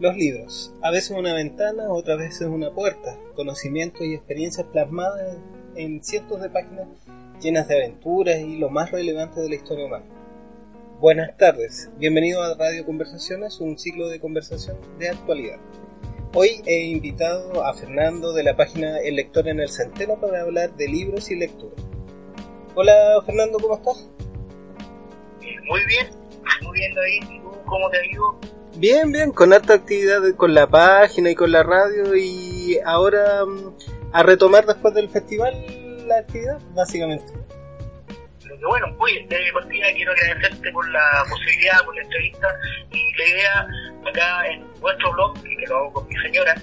Los libros, a veces una ventana, otras veces una puerta, conocimientos y experiencias plasmadas en cientos de páginas llenas de aventuras y lo más relevante de la historia humana. Buenas tardes, bienvenido a Radio Conversaciones, un ciclo de conversación de actualidad. Hoy he invitado a Fernando de la página El Lector en el Centeno para hablar de libros y lectura. Hola Fernando, ¿cómo estás? Muy bien, muy bien David, ¿y tú cómo te ido? Bien, bien, con harta actividad con la página y con la radio y ahora mm, a retomar después del festival la actividad, básicamente. Pero que bueno, oye, de partida quiero agradecerte por la posibilidad, por la entrevista y la idea acá en nuestro blog, que lo hago con mi señora,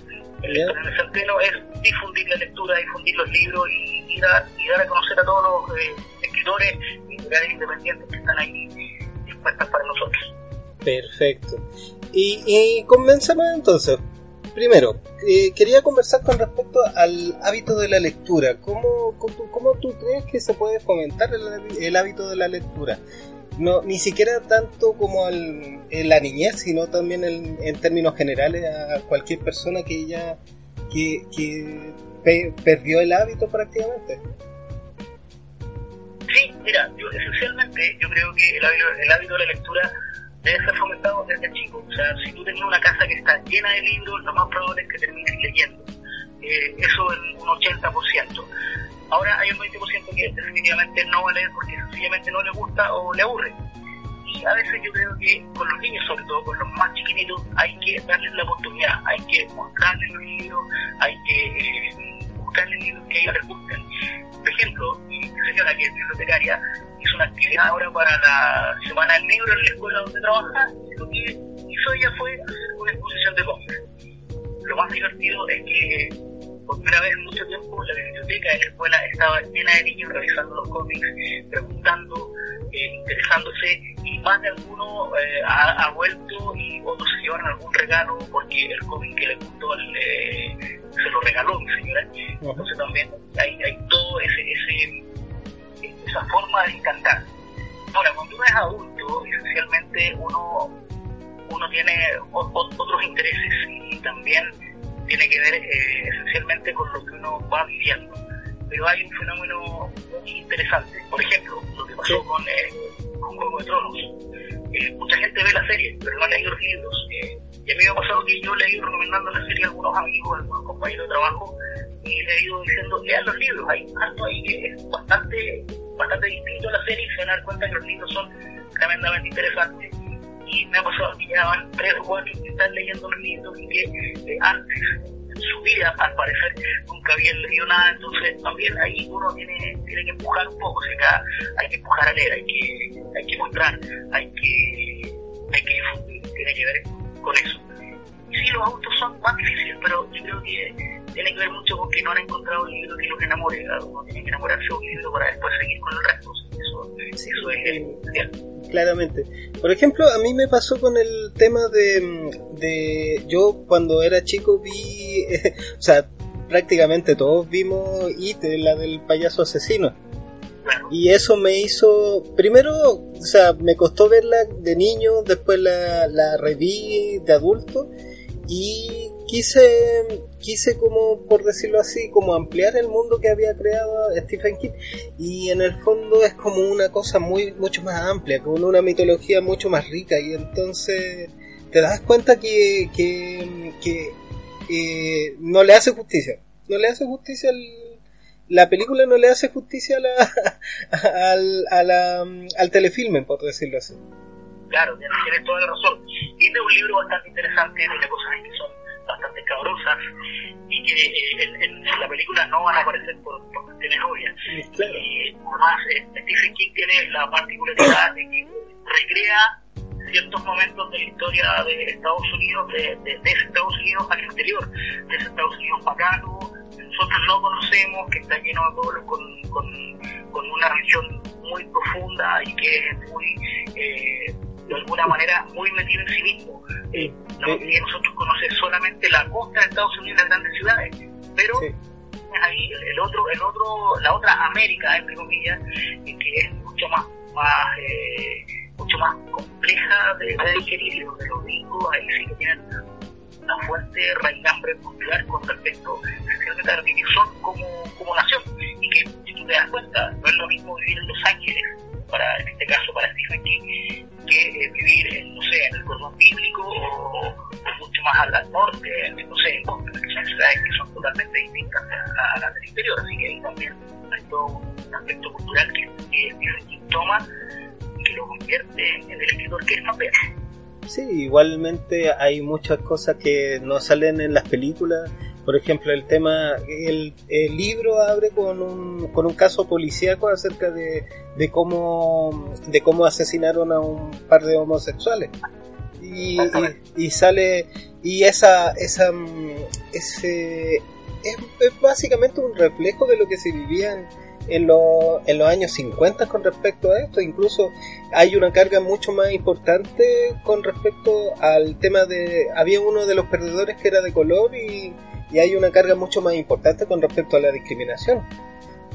el el centeno, es difundir la lectura, difundir los libros y, dar, y dar a conocer a todos los eh, escritores y editoriales independientes que están ahí para nosotros. Perfecto. Y, y comencemos entonces. Primero, eh, quería conversar con respecto al hábito de la lectura. ¿Cómo, cómo, tú crees que se puede fomentar el, hábito de la lectura? No, ni siquiera tanto como en la niñez, sino también en, términos generales a cualquier persona que ya que perdió el hábito prácticamente. Sí, mira, yo, esencialmente yo creo que el hábito, de la lectura debe ser fomentado desde chico. O sea, si tú tenías una casa que está llena de libros, lo más probable es que termines leyendo. Eh, eso en un 80%. Ahora hay un 20% que definitivamente no va a leer porque sencillamente no le gusta o le aburre. Y a veces yo creo que con los niños, sobre todo con los más chiquititos, hay que darles la oportunidad, hay que mostrarles los libros, hay que eh, buscarles libros que a ellos les gusten. Por ejemplo, señora, que es bibliotecaria, hizo una actividad ahora para la Semana del Libro en la escuela donde trabaja, y lo que hizo ella fue hacer una exposición de cómics. Lo más divertido es que por primera vez en mucho tiempo la biblioteca de la escuela estaba llena de niños revisando los cómics, preguntando, eh, interesándose, y más de alguno eh, ha, vuelto y otros se llevaron algún regalo porque el cómic que le gustó eh, se lo regaló mi señora. Entonces también hay, hay todo ese, ese esa forma de encantar. Ahora, cuando uno es adulto, esencialmente uno, uno tiene otros intereses y también tiene que ver eh, esencialmente con lo que uno va viviendo. Pero hay un fenómeno muy interesante. Por ejemplo, lo que pasó con, eh, con Juego de Tronos. Eh, mucha gente ve la serie, pero no ha leído los libros. y a mí me ha pasado que yo le he ido recomendando la serie a algunos amigos, a algunos compañeros de trabajo, y le he ido diciendo, lean los libros. Hay algo ahí que es bastante bastante distinto a la serie y se van a dar cuenta que los libros son tremendamente interesantes. Y me ha pasado que ya van tres o que están leyendo los libros y que eh, antes, en su vida, al parecer, nunca habían leído nada. Entonces, también ahí uno tiene, tiene que empujar un poco. O sea, hay que empujar a leer, hay que, hay que mostrar, hay que, hay que difundir. Tiene que ver con eso. Y sí, los autos son más difíciles, pero yo creo que tiene que ver mucho con que no han encontrado un libro que los enamore. Uno tiene que enamorarse de un libro para después seguir con el resto. Eso, eso es esencial. Claramente. Por ejemplo, a mí me pasó con el tema de, de yo cuando era chico vi, o sea, prácticamente todos vimos IT, la del payaso asesino. Y eso me hizo, primero, o sea, me costó verla de niño, después la, la reví de adulto y quise, quise como, por decirlo así, como ampliar el mundo que había creado Stephen King y en el fondo es como una cosa muy, mucho más amplia, con una mitología mucho más rica y entonces te das cuenta que, que, que eh, no le hace justicia, no le hace justicia la película no le hace justicia a la, al, a la, al telefilme, por decirlo así. Claro, tienes toda la razón. Y es un libro bastante interesante, tiene cosas que son bastante cabrosas y que eh, en, la película no van a aparecer por, por cuestiones obvias. Y además, eh, Stephen King tiene la particularidad de que recrea ciertos momentos de la historia de Estados Unidos, de, de, ese Estados Unidos al exterior, de ese Estados Unidos bacano, que nosotros no conocemos, que está lleno de pueblos con, con, con una religión muy profunda y que es muy, eh, de alguna manera, muy metido en sí mismo. Eh, la mayoría de nosotros conoce solamente la costa de Estados Unidos y las grandes ciudades, pero ahí el otro, el otro, la otra América, entre comillas, que es mucho más, más eh, mucho más compleja de, de digerir, donde los gringos ahí sí que tienen una fuerte raigambre cultural con respecto esencialmente a lo que son como, como nación. Y que, si tú te das cuenta, no es lo mismo vivir en Los Ángeles, para, en este caso para Stephen King, que eh, vivir en, no sé, en el cordón bíblico o, mucho más al, norte, no sé, que son ciudades que son totalmente distintas a, las del interior. Así que ahí también hay todo un aspecto cultural que, que King toma que lo convierte en el escritor que es también. Sí, igualmente hay muchas cosas que no salen en las películas. Por ejemplo, el tema, el, el libro abre con un, con un caso policíaco acerca de, de cómo de cómo asesinaron a un par de homosexuales. Y, y, sale y esa esa ese es, es, básicamente un reflejo de lo que se vivía en, en, en los años 50 con respecto a esto. Incluso hay una carga mucho más importante con respecto al tema de... Había uno de los perdedores que era de color y, y hay una carga mucho más importante con respecto a la discriminación.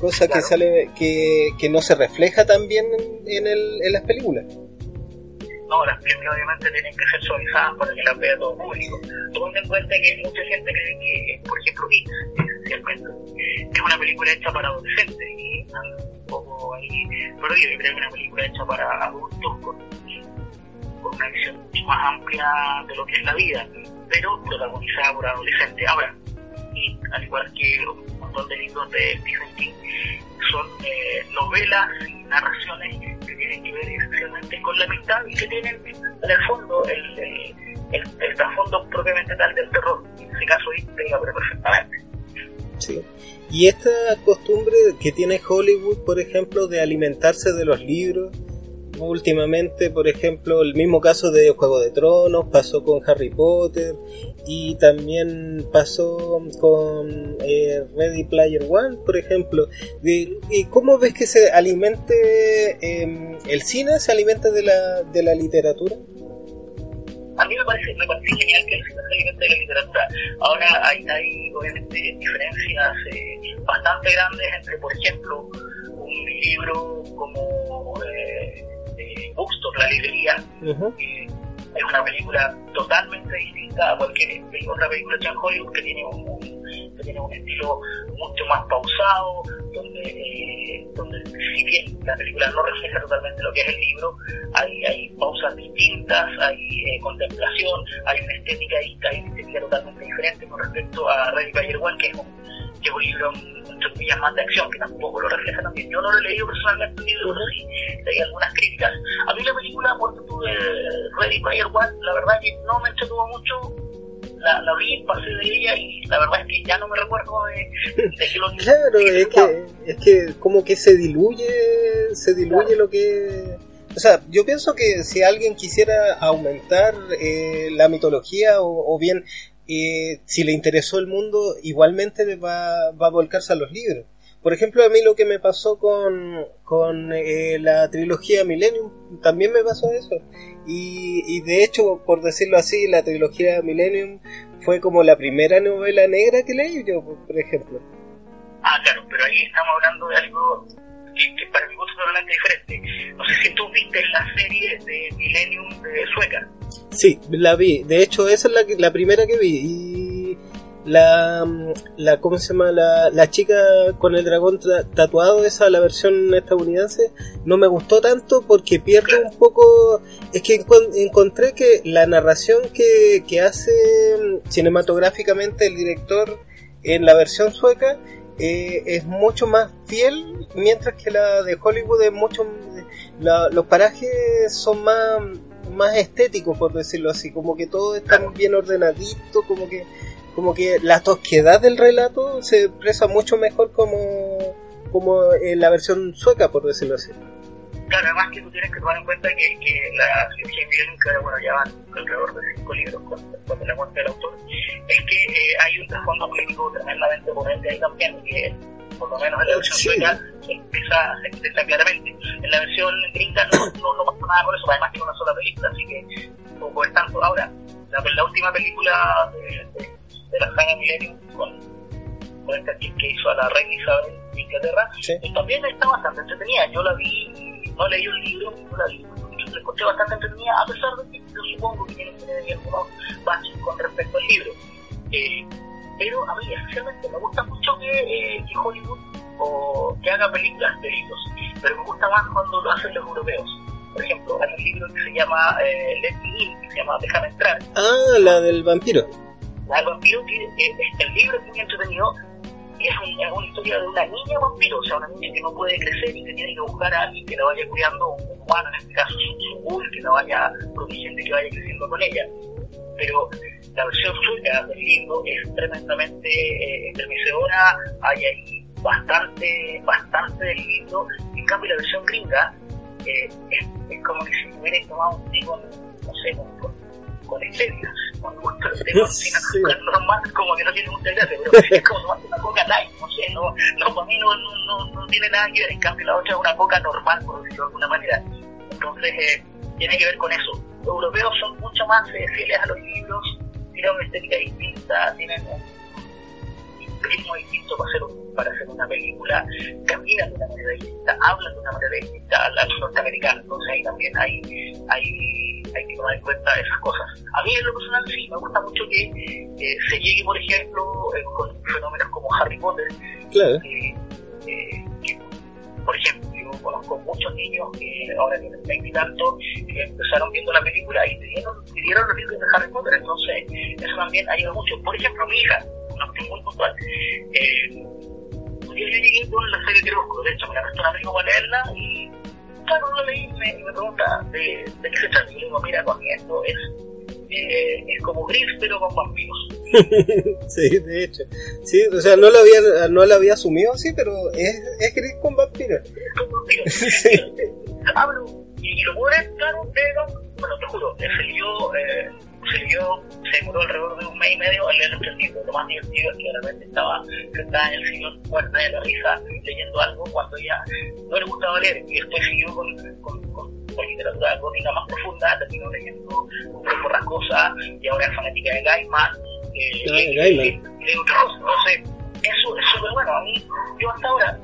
Cosa que sale que, que no se refleja también en, el, en las películas no, las películas obviamente tienen que ser suavizadas para que las vea todo público. Tomando en cuenta que mucha gente cree que, por ejemplo, esencialmente, es una película hecha para adolescentes y un poco ahí, pero yo creo que es una película hecha para adultos con, con una visión mucho más amplia de lo que es la vida, pero protagonizada por adolescentes. Ahora, y al igual que un montón de libros de Stephen King, son eh, novelas y narraciones que tienen que ver esencialmente con la amistad y que tienen en el fondo el, el, trasfondo propiamente tal del terror. En ese caso, ahí pega perfectamente. Sí. Y esta costumbre que tiene Hollywood, por ejemplo, de alimentarse de los libros, últimamente, por ejemplo, el mismo caso de Juego de Tronos, pasó con Harry Potter y también pasó con eh, Ready Player One, por ejemplo. ¿Y cómo ves que se alimente em, el cine, se alimenta de la, de la literatura? a mí me parece, genial que el cine se alimente de la literatura. Ahora hay, hay obviamente diferencias eh, bastante grandes entre, por ejemplo, un libro como eh, Bookstore, la librería, eh, es una película totalmente distinta a cualquier otra película de Hollywood que tiene un, que tiene un estilo mucho más pausado, donde, eh, donde si bien la película no refleja totalmente lo que es el libro, hay, hay pausas distintas, hay eh, contemplación, hay una estética y hay una estética totalmente diferente con respecto a Ready Player One, que es un, que es un libro entre más de acción, que tampoco lo refleja también. Yo no lo he leído personalmente, pero sí leí algunas críticas. A mí la película, por ejemplo, de Ready Player One, la verdad que no me entretuvo mucho. La, la vi, pasé de ella y la verdad es que ya no me recuerdo de, de que lo Claro, es que, es que como que se diluye, se diluye lo que... O sea, yo pienso que si alguien quisiera aumentar eh, la mitología o, o bien y si le interesó el mundo, igualmente va, va a volcarse a los libros. Por ejemplo, a mí lo que me pasó con, con eh, la trilogía Millennium, también me pasó eso. Y, y de hecho, por decirlo así, la trilogía Millennium fue como la primera novela negra que leí yo, por ejemplo. Ah, claro, pero ahí estamos hablando de algo que, para mi gusto es totalmente diferente. No sé si tú viste la serie de Millennium de Sueca. Sí, la vi. De hecho, esa es la, la primera que vi. Y la, la ¿cómo se llama? La, la chica con el dragón tatuado, esa, la versión estadounidense, no me gustó tanto porque pierde un poco... Es que encontré que la narración que, que hace cinematográficamente el director en la versión sueca eh, es mucho más fiel, mientras que la de Hollywood es mucho... los parajes son más, más estéticos, por decirlo así, como que todo está bien ordenadito, como que, como que la tosquedad del relato se expresa mucho mejor como, como en la versión sueca, por decirlo así. Claro, además que tú tienes que tomar en cuenta que, que la cirugía biónica, bueno, ya van alrededor de cinco libros con, la muerte del autor, es que eh, hay un trasfondo político tremendamente potente ahí también, que por lo menos en la versión sueca se empieza, se expresa claramente. En la versión gringa no, no, no pasa nada por eso, además que es una sola película, así que poco es tanto. Ahora, la, la última película de, de, la saga Millennium con, con esta que hizo a la reina Isabel de Inglaterra, eh, también está bastante entretenida. Yo la vi, no leí el libro, no la vi, la encontré bastante entretenida, a pesar de que yo supongo que tiene que tener algunos baches con respecto al libro. Eh, pero a mí esencialmente me gusta mucho que, eh, que Hollywood o que haga películas de libros, pero me gusta más cuando lo hacen los europeos. Por ejemplo, hay un libro que se llama eh, Let Me In, que se llama Déjame entrar. Ah, la del vampiro. La del vampiro, que eh, el libro es muy entretenido, es, es, una historia de una niña vampiro, o sea, una niña que no puede crecer y que tiene que buscar a alguien que la vaya cuidando, un humano, en este caso su, su que la vaya protegiendo que vaya creciendo con ella. Pero la versión suya del libro es tremendamente eh, hay ahí bastante, bastante del libro, en cambio la versión gringa eh, es, como que si hubiera tomado un con, no sé, con, con con sí. normal, como que no tiene mucha gracia, pero es como una coca light, no sé, no, no para mí no, no, no, tiene nada que ver, en cambio la otra es una coca normal, por decirlo de alguna manera. Entonces, eh, tiene que ver con eso. Los europeos son mucho más eh, fieles a los libros, tienen una estética distinta, tienen un ritmo distinto para hacer, para hacer una película, caminan de una manera distinta, hablan de una manera distinta a los norteamericanos, entonces ahí también hay, hay, hay que tomar en cuenta esas cosas. A mí en lo personal sí, me gusta mucho que eh, se llegue, por ejemplo, eh, con fenómenos como Harry Potter, claro. eh, que, por ejemplo, yo conozco muchos niños que ahora tienen 20 y tanto, que empezaron viendo la película y pidieron, pidieron los libros de Harry Potter, entonces eso también ayuda mucho. Por ejemplo, mi hija, una cuestión muy puntual, eh, yo llegué con la serie Crepúsculo, de hecho me la prestó un amigo para leerla y claro, lo leí y me, pregunta de, de qué se trata. Y digo, mira, con esto es, eh, es como gris pero con vampiros. sí, de hecho. Sí, o sea, no lo había, no lo había asumido así, pero es, es gris con vampiros. Es con vampiros. sí. Hablo, y, y lo bueno es, claro, pero, bueno, te juro, se leyó, eh, se leyó, se demoró alrededor de un mes y medio en leer el libro. Lo más divertido es que de repente estaba sentada en el sillón, muerta de la risa, leyendo algo cuando ella no le gustaba leer, y después siguió con, con, con con literatura gótica más profunda, terminó leyendo un poco cosas y ahora es fanática de Gaiman eh, ah, y, Gaiman. y, y, entonces eso es súper bueno a mí yo hasta ahora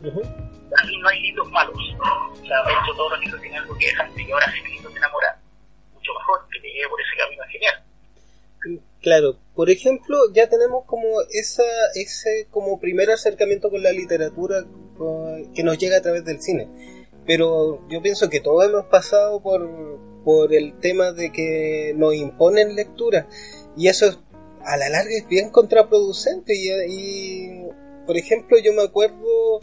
Uh -huh. a mí no hay libros malos o sea de hecho todos los libros tienen algo que dejan y ahora si el libro te mejor que por ese camino genial Claro, por ejemplo, ya tenemos como esa, ese como primer acercamiento con la literatura que nos llega a través del cine. Pero yo pienso que todos hemos pasado por, por el tema de que nos imponen lectura. Y eso a la larga es bien contraproducente. Y, y por ejemplo, yo me acuerdo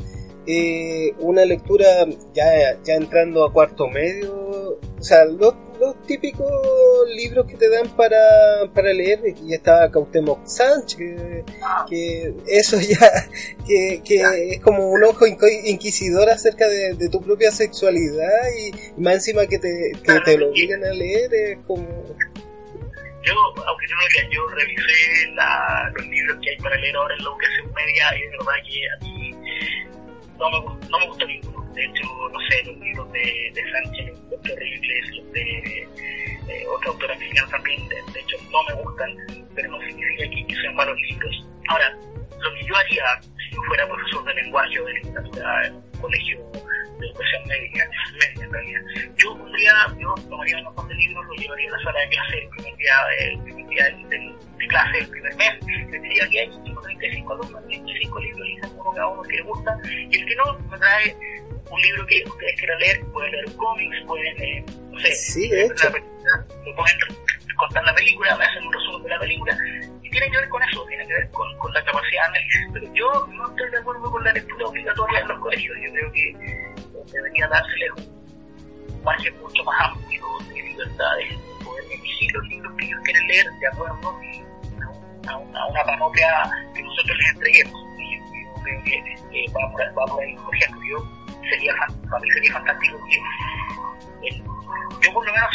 eh, una lectura ya, ya entrando a cuarto medio, o sea, los, los típicos libros que te dan para, para leer, y estaba Cautemoc Sánchez, que, que, eso ya, que, que es como un ojo inquisidor acerca de, de tu propia sexualidad, y, y, más encima que te, que te lo obligan a leer, es como... Yo, aunque creas, yo revisé la, los libros que hay para leer ahora en la educación media y de verdad que a mí no me, no me gusta ninguno. De hecho, no sé, los libros de, de Sánchez, los terribles, los de eh, otra autora mexicana también, de, de, hecho, no me gustan, pero no significa que, que sean malos libros. Ahora, lo que yo haría si yo fuera profesor de lenguaje o de literatura colegio de educación médica, médica en realidad, yo pondría, yo tomaría un montón de libros, los llevaría a la sala de clase el primer día, el primer día de clase, el primer mes, les diría que hay 35 alumnos, 35 libros, elijan uno cada uno que les gusta, y el que no, me trae un libro que ustedes quieran leer, pueden leer cómics, pueden, eh, no sé, sí, de hecho. me pueden contar la película, me hacen un resumen de la película, y tiene que ver con eso, tiene que ver con, con la capacidad de análisis, pero yo no estoy de acuerdo con la lectura obligatoria en los colegios, yo creo que debería dársele un margen mucho más amplio de libertad de poder elegir los libros que ellos quieren leer de acuerdo a una, a una panoplia que nosotros les entreguemos. Y yo, creo que eh, va, por, va por ahí, por ejemplo, yo sería, para mí sería fantástico que yo por lo menos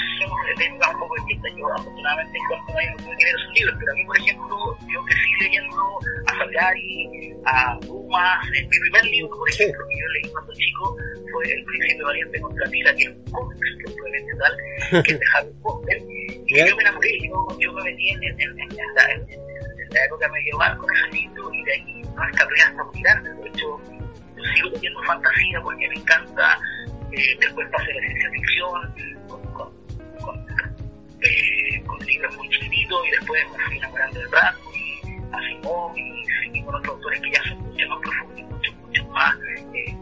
de épocas un poco distintas. Yo afortunadamente a no que leer sus libros, pero a mí por ejemplo, yo crecí leyendo a Salgari, a Dumas, mi primer libro por ejemplo que yo leí cuando chico fue El Príncipe Valiente contra Tira, que es un cómic que tal, que es de Harry Potter, y yo me enamoré, yo, yo me metí en, en, en, en, la época medieval con ese libro y de ahí no escapé hasta grande, de hecho sigo leyendo fantasía porque me encanta, eh, después pasé la ciencia ficción, eh, con libros muy chiquititos y después me fui enamorando de Bradbury, Asimov y seguí con otros autores que ya son mucho más profundos, mucho, mucho más eh,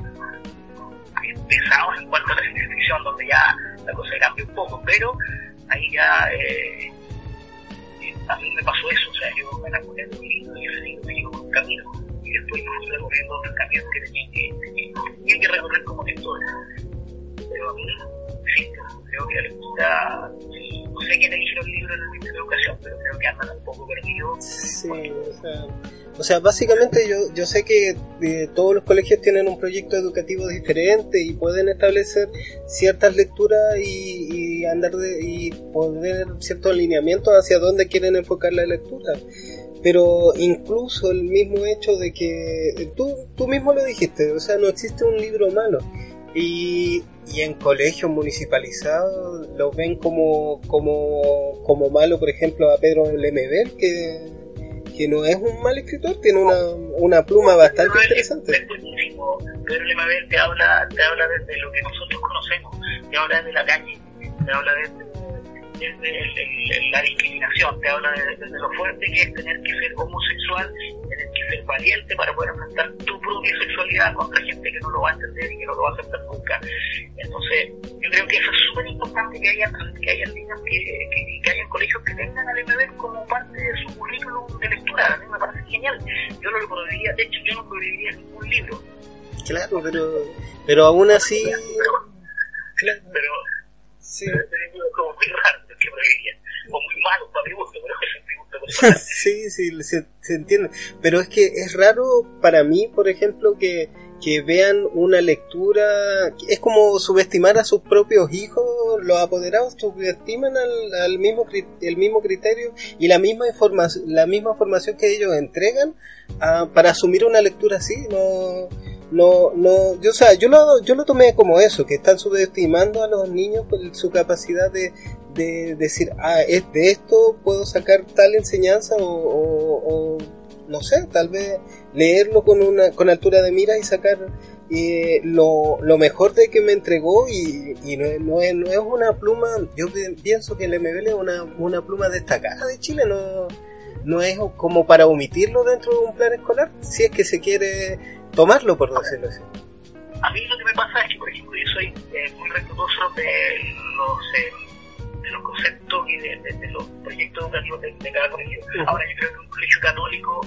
pesados en cuanto a la ciencia ficción, donde ya la cosa cambia un poco, pero ahí ya eh, a mí me pasó eso, o sea, yo me enamoré de un libro y ese libro me llevó un camino y después fui recorriendo otros caminos que tenía que, tenía que recorrer como lector. Pero a mí, sí, creo que la lectura no sé quién eligió el libro en el Ministerio de Educación, pero creo que andan un poco perdidos. Sí, o sea, o sea, básicamente yo, yo sé que eh, todos los colegios tienen un proyecto educativo diferente y pueden establecer ciertas lecturas y, y andar de, y poner ciertos alineamientos hacia dónde quieren enfocar la lectura. Pero incluso el mismo hecho de que tú, tú mismo lo dijiste, o sea, no existe un libro malo. Y, y en colegios municipalizados lo ven como, como, como malo, por ejemplo, a Pedro Lemebel, que, que no es un mal escritor, tiene una, una pluma bastante interesante. Es buenísimo. Pedro Lemebel te habla, te habla desde lo que nosotros conocemos, te habla de la calle, te habla desde desde la discriminación, te habla de, lo fuerte que es tener que ser homosexual, tener que ser valiente para poder enfrentar tu propia sexualidad contra gente que no lo va a entender y que no lo va a aceptar nunca. Entonces, yo creo que eso es súper importante que haya, que haya niños que, que, que haya colegios que tengan al MB como parte de su currículum de lectura. A mí me parece genial. Yo no lo prohibiría, de hecho, yo no prohibiría ningún libro. Claro, pero, pero aún así. Pero, claro. pero sí. es como muy raro que o muy malo para mi gusto, pero es mi gusto sí, sí, se, se, entiende. Pero es que es raro para mí, por ejemplo, que, que vean una lectura, es como subestimar a sus propios hijos, los apoderados subestiman al, al mismo, el mismo criterio y la misma, información la misma formación que ellos entregan uh, para asumir una lectura así, no no, no, yo, o sea, yo lo, yo lo tomé como eso, que están subestimando a los niños por su capacidad de, de decir, ah, es de esto puedo sacar tal enseñanza o, no sé, tal vez leerlo con una con altura de mira y sacar eh, lo, lo, mejor de que me entregó y, y no, no, es, no, es, una pluma, yo pienso que el MBL es una, una pluma destacada de Chile, no, no es como para omitirlo dentro de un plan escolar, si es que se quiere tomarlo, por decirlo así. A mí lo que me pasa es que, por ejemplo, yo soy eh, muy respetuoso de los, eh, de los conceptos y de, los proyectos educativos de, cada colegio. Ahora, yo creo que un colegio católico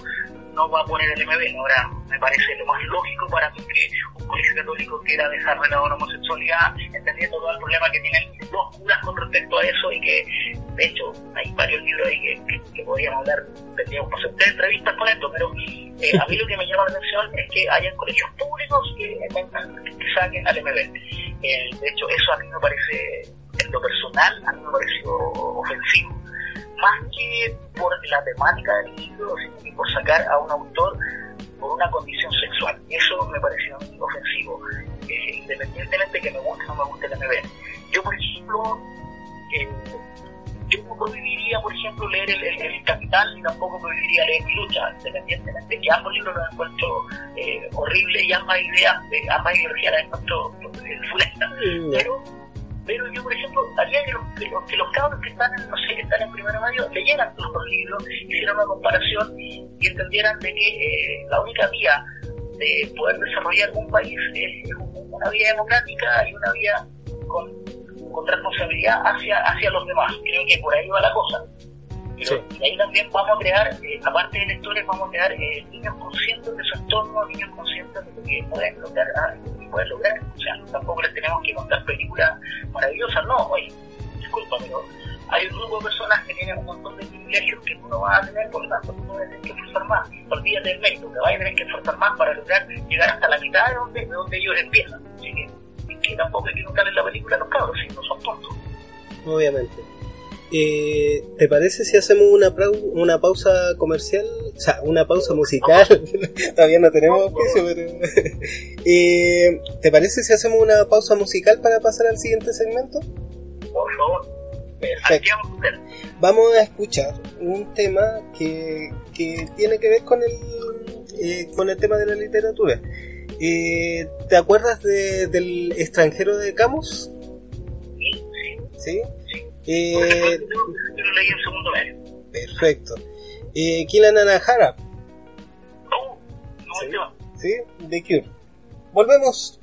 no va a poner el MB. Ahora, me parece lo más lógico para mí que un colegio católico quiera dejar de lado la homosexualidad, entendiendo todo el problema que tienen los curas con respecto a eso y que, de hecho, hay varios libros ahí que, podríamos hablar, tendríamos que hacer entrevistas con esto, pero eh, a mí lo que me llama la atención es que hayan colegios públicos que, que saquen al MB. Eh, de hecho, eso a mí me parece, en lo personal, a mí me pareció ofensivo más que por la temática del libro, sino por sacar a un autor por una condición sexual. Eso me pareció ofensivo, eh, independientemente de que me guste o no me guste el MB. Yo, por ejemplo, eh, yo no prohibiría, por ejemplo, leer el, Capital y tampoco prohibiría leer Mi Lucha, independientemente de que ambos libros los encuentro eh, horribles y ambas ideas, ambas ideologías las encuentro eh, funestas. Pero pero yo, por ejemplo, haría que los, que los, cabros que están, en, no sé, que están en primero medio leyeran todos los libros, hicieran una comparación y entendieran de que eh, la única vía de poder desarrollar un país es una vía democrática y una vía con, con responsabilidad hacia, hacia los demás. Creo que por ahí va la cosa. Y ahí también vamos a crear, eh, aparte de lectores, vamos a crear eh, niños conscientes de su entorno, niños conscientes de lo que pueden lograr, ah, pueden lograr. O sea, tampoco les tenemos que contar películas maravillosas, no, oye, disculpa, pero hay un grupo de personas que tienen un montón de privilegios que tú no vas a tener, por lo tanto tú no tener que esforzar más. Olvídate del mérito, te vas a tener que esforzar más para lograr llegar hasta la mitad de donde, de donde ellos empiezan. Así que, que tampoco hay que notar en la película a los cabros, si no son tontos. Obviamente. Eh, ¿Te parece si hacemos una, una pausa comercial? O sea, una pausa musical. Todavía no tenemos oficio, pero. eh, ¿Te parece si hacemos una pausa musical para pasar al siguiente segmento? Por favor. Perfecto. Vamos a escuchar un tema que, que tiene que ver con el, eh, con el tema de la literatura. Eh, ¿Te acuerdas de, del extranjero de Camus? Sí, sí. ¿Sí? Eh, yo lo leí en segundo medio. Perfecto. Eh, Kilan Anahara. Oh, no Sí. ¿Sí? The Cure. Volvemos.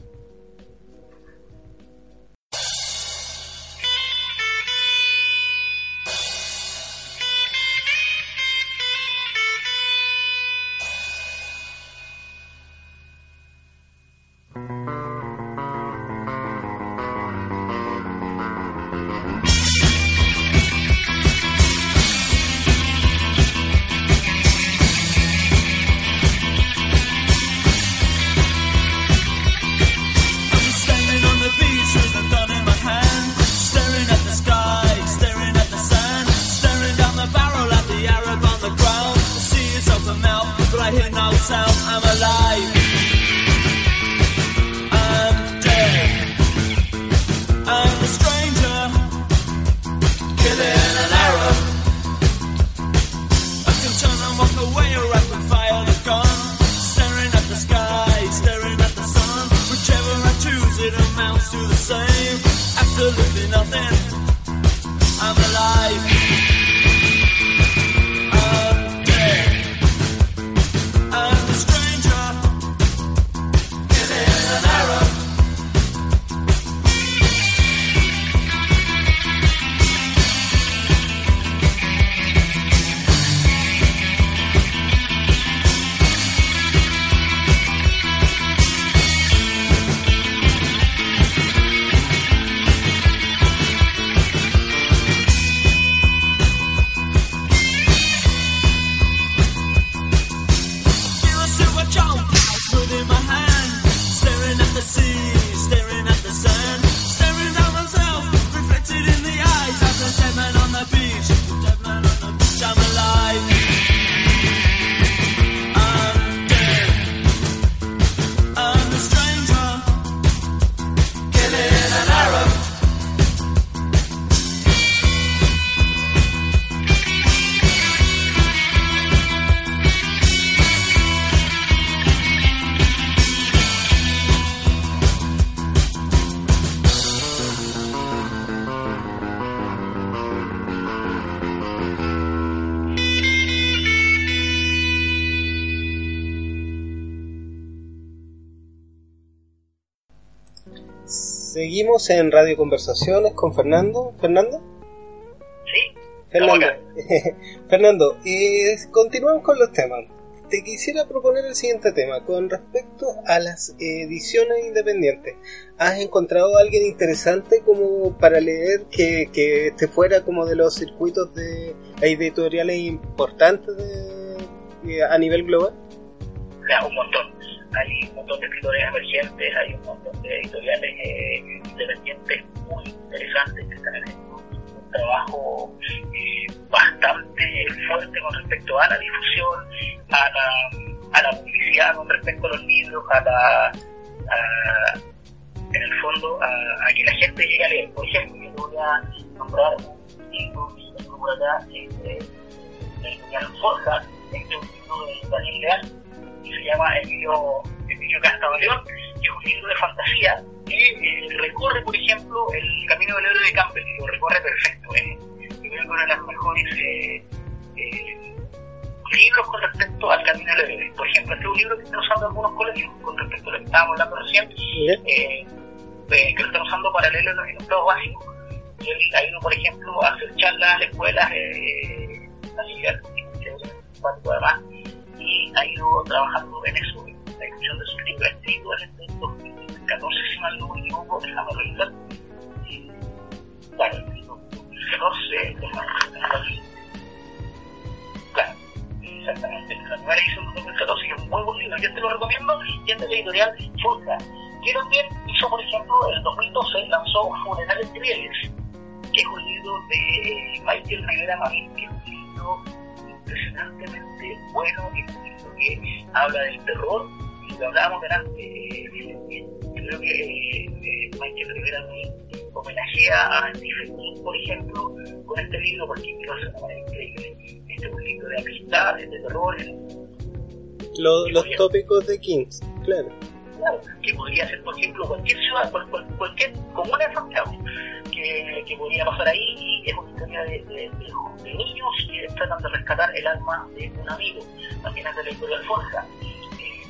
Seguimos en Radio Conversaciones con Fernando. ¿Fernando? ¿Sí? Fernando, Fernando eh, continuamos con los temas. Te quisiera proponer el siguiente tema. Con respecto a las ediciones independientes, ¿has encontrado a alguien interesante como para leer que, que esté fuera como de los circuitos de editoriales importantes de, a nivel global? O sea, un montón. Hay un montón de escritores emergentes, hay un montón de editoriales eh, independientes muy interesantes que están haciendo un trabajo eh, bastante fuerte con respecto a la difusión, a la, a la publicidad con respecto a los libros, a la, en el fondo, a, que la gente llegue a leer. Por ejemplo, yo voy a nombrar un libro que tengo por acá, de Daniel Forja, este es un libro de Daniel Leal, que se llama Emilio, Emilio Castabaleón, que es un libro de fantasía que eh, recorre, por ejemplo, el camino del héroe de Campbell, y lo recorre perfecto. ¿eh? Yo creo que una de las mejores eh, eh, libros con respecto al camino del héroe. Por ejemplo, este es un libro que están usando algunos colegios con respecto a lo que estábamos hablando recién, eh, eh, que lo están usando para leer los enunciados básicos. Y él- hay uno, por ejemplo, hacer charlas a las escuelas, eh, así además, y ha ido trabajando en eso, en la difusión de sus libros escritos en el 2014, si mal no me equivoco, déjame revisar. Claro, el 2014, déjame revisar aquí. primera edición de 2014, que es un muy buen libro, yo te lo recomiendo, y es de la editorial Forja. Que también hizo, por ejemplo, en el 2012 lanzó de Rieles, que es un libro de Michael Rivera Marín, que es un libro impresionantemente bueno, libro que habla del terror, y lo hablábamos delante, eh, creo que eh, Michael Rivera Marín homenajea a Stephen King, por ejemplo, con este libro, porque lo hace de una manera increíble. Este es un libro de amistad, de terror, Lo- los tópicos de Kings, claro. Que podría ser, por ejemplo, cualquier ciudad, cual- cual- cualquier comuna de Santiago, que, que podría pasar ahí y es una historia de, de- de- niños que tratan de rescatar el alma de un amigo, también es de la historia de Forja. Eh,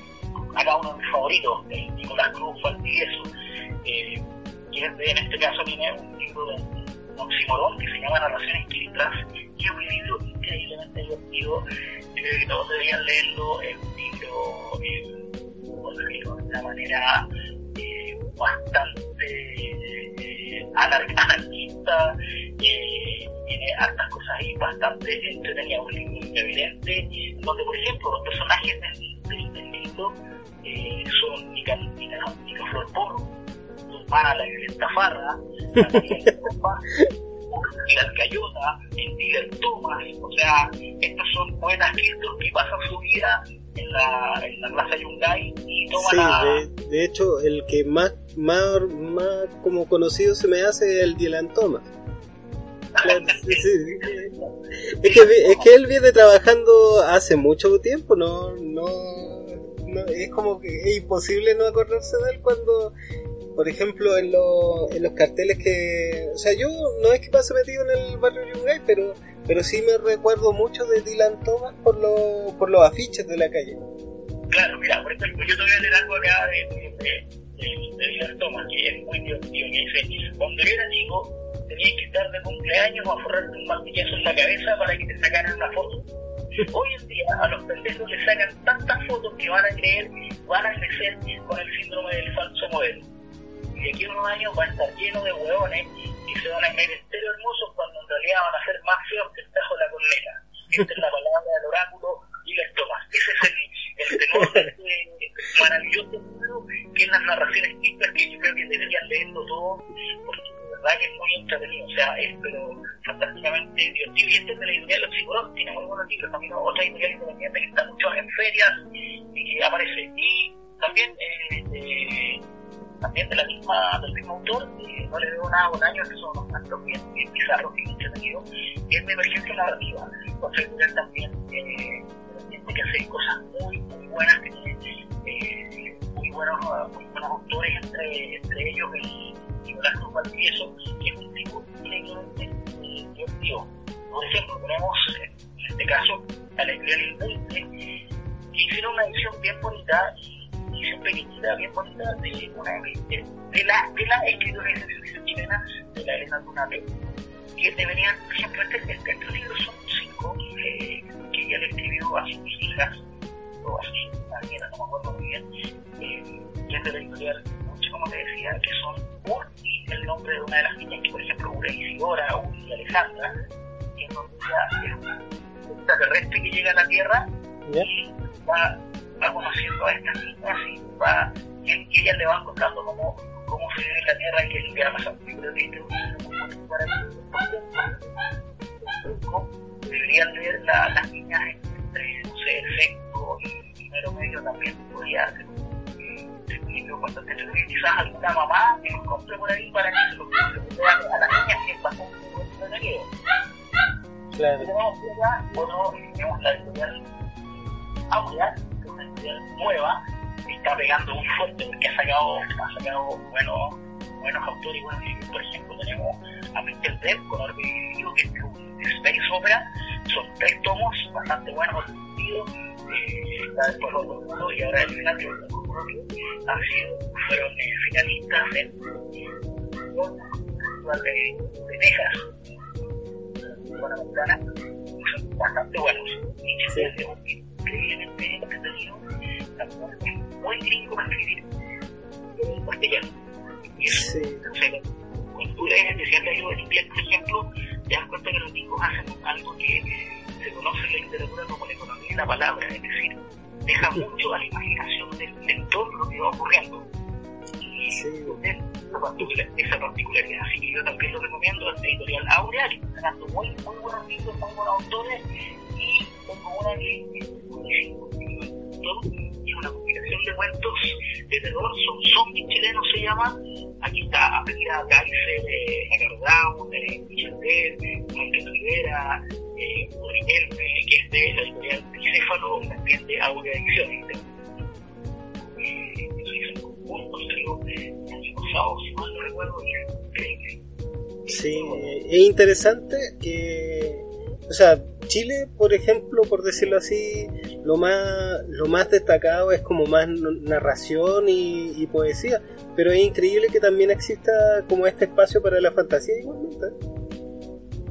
acá uno de mis favoritos, el Nicolás Cruz Valdivieso, eh, que en este caso tiene un libro de un oxímoron que se llama Narraciones Quiltras, y es un libro increíblemente divertido, creo que todos deberían leerlo, es un libro... de una manera eh, bastante eh, anar- anarquista, eh, tiene hartas cosas ahí bastante entretenidas, un libro muy evidente, donde por ejemplo los personajes del, del, libro eh, son Nica, Nica, Nica Flor Porro, su hermana la Violeta Farra, la la Alcayota, el Tíger Thomas, o sea, estos son poetas cristos que pasan su vida en la, en la plaza Yungay y toman Sí, la... de, de hecho, el que más, más, más como conocido se me hace es el Dylan Thomas. Claro, sí, sí, sí. Es que, es que él viene trabajando hace mucho tiempo, no, no, no, es como que es imposible no acordarse de él cuando, por ejemplo, en, lo- en los carteles que, o sea, yo no es que pase metido en el barrio Yungay, pero, pero sí me recuerdo mucho de Dylan Thomas por, lo, por los afiches de la calle. Claro, mira, por ejemplo, yo te voy a leer algo acá de, de, Dylan Thomas, que es muy divertido, que dice, cuando yo era chico, tenías que estar de cumpleaños o forrarte un martillazo en la cabeza para que te sacaran una foto. Hoy en día a los pendejos les sacan tantas fotos que van a creer, van a crecer con el síndrome del falso modelo. Y aquí a unos años va a estar lleno de hueones y se van a creer entero hermosos cuando en realidad van a ser más feos que el tajo de la corneta. Esta es la palabra del oráculo y las tomas. Ese es el, el tenor de este maravilloso libro que es las narraciones típicas que yo creo que deberían leerlo todo porque de verdad que es muy entretenido. O sea, es pero fantásticamente divertido. Y este es de la editorial Los Tiburón, tiene muy buenos libros. También otra editorial independiente que está mucho en ferias y que aparece. Y también eh, eh, también de la misma, del mismo autor, eh, no le veo nada un año, que son unos cuantos bien, bien bizarros y entretenidos, es de emergencia narrativa, otra editorial también eh, que hace cosas muy, muy buenas, eh, muy, buenos, muy buenos autores, entre, entre ellos el Nicolás Cruz Valdivieso, que es un tipo eh, divertido. Por ejemplo, tenemos en este caso a la editorial que hicieron una edición bien bonita y edición pequeñita, bien bonita, de una de, de la, de la escritora de ficción chilena, de la Elena Dunate, que deberían, por ejemplo, este, este, estos libros son cinco eh, que ella le escribió a sus hijas, o a sus nietas, no me acuerdo muy bien, eh, y es de la editorial Mucho, como te decía, que son Ur y el nombre de una de las niñas, que por ejemplo Ura Isidora, Ur y Alejandra, que en donde ella es un extraterrestre que llega a la Tierra ¿Ya? y va, va conociendo a estas niñas y va y, y ellas le van contando cómo, cómo se vive en la tierra y qué es lo que va pasando. Yo creo que este es un maravilloso. Deberían leer la, las niñas entre, no sé, el sexto y primero medio también podría ser un libro bastante. Quizás alguna mamá que los compre por ahí para que se los compre a las niñas que es bastante entretenido. Claro. Tenemos acá, bueno, tenemos la editorial Aurea, que es una editorial nueva, está pegando muy fuerte porque ha sacado, ha sacado buenos, buenos autores y buenos libros. Por ejemplo, tenemos a Mr. Dead con Orbe Dividido, que es un space opera. Son tres tomos bastante buenos, divertidos. Eh, después los y ahora el final que han sido, fueron eh, finalistas en de, de Texas buena ventana, son bastante buenos. Y Sí. es un increíblemente entretenido, también es muy gringo para escribir en castellano. Sí. entonces, cuando tú lees el leído en inglés, por ejemplo, te das cuenta que los gringos hacen algo que se conoce en la literatura como la economía y la palabra, es decir, deja mucho a la imaginación del lector lo que va ocurriendo. Y Sí. esa particular- esa particularidad. Así que yo también lo recomiendo al editorial Aurea, que está dando muy, muy buenos libros, muy buenos autores, tengo una que es una compilación de cuentos de terror, son zombies chilenos se llama. Aquí está Avenida Kaiser, eh, Brown, eh, Michel Michael Rivera, eh, Riquelme, que es de la editorial Céfalo, también de Aurea Ediciones. Eh, eso hizo un conjunto, salió el año pasado, si mal no recuerdo, y es increíble. Sí, es interesante que, o sea, Chile, por ejemplo, por decirlo así, lo más, lo más destacado es como más narración y, y poesía, pero es increíble que también exista como este espacio para la fantasía igualmente.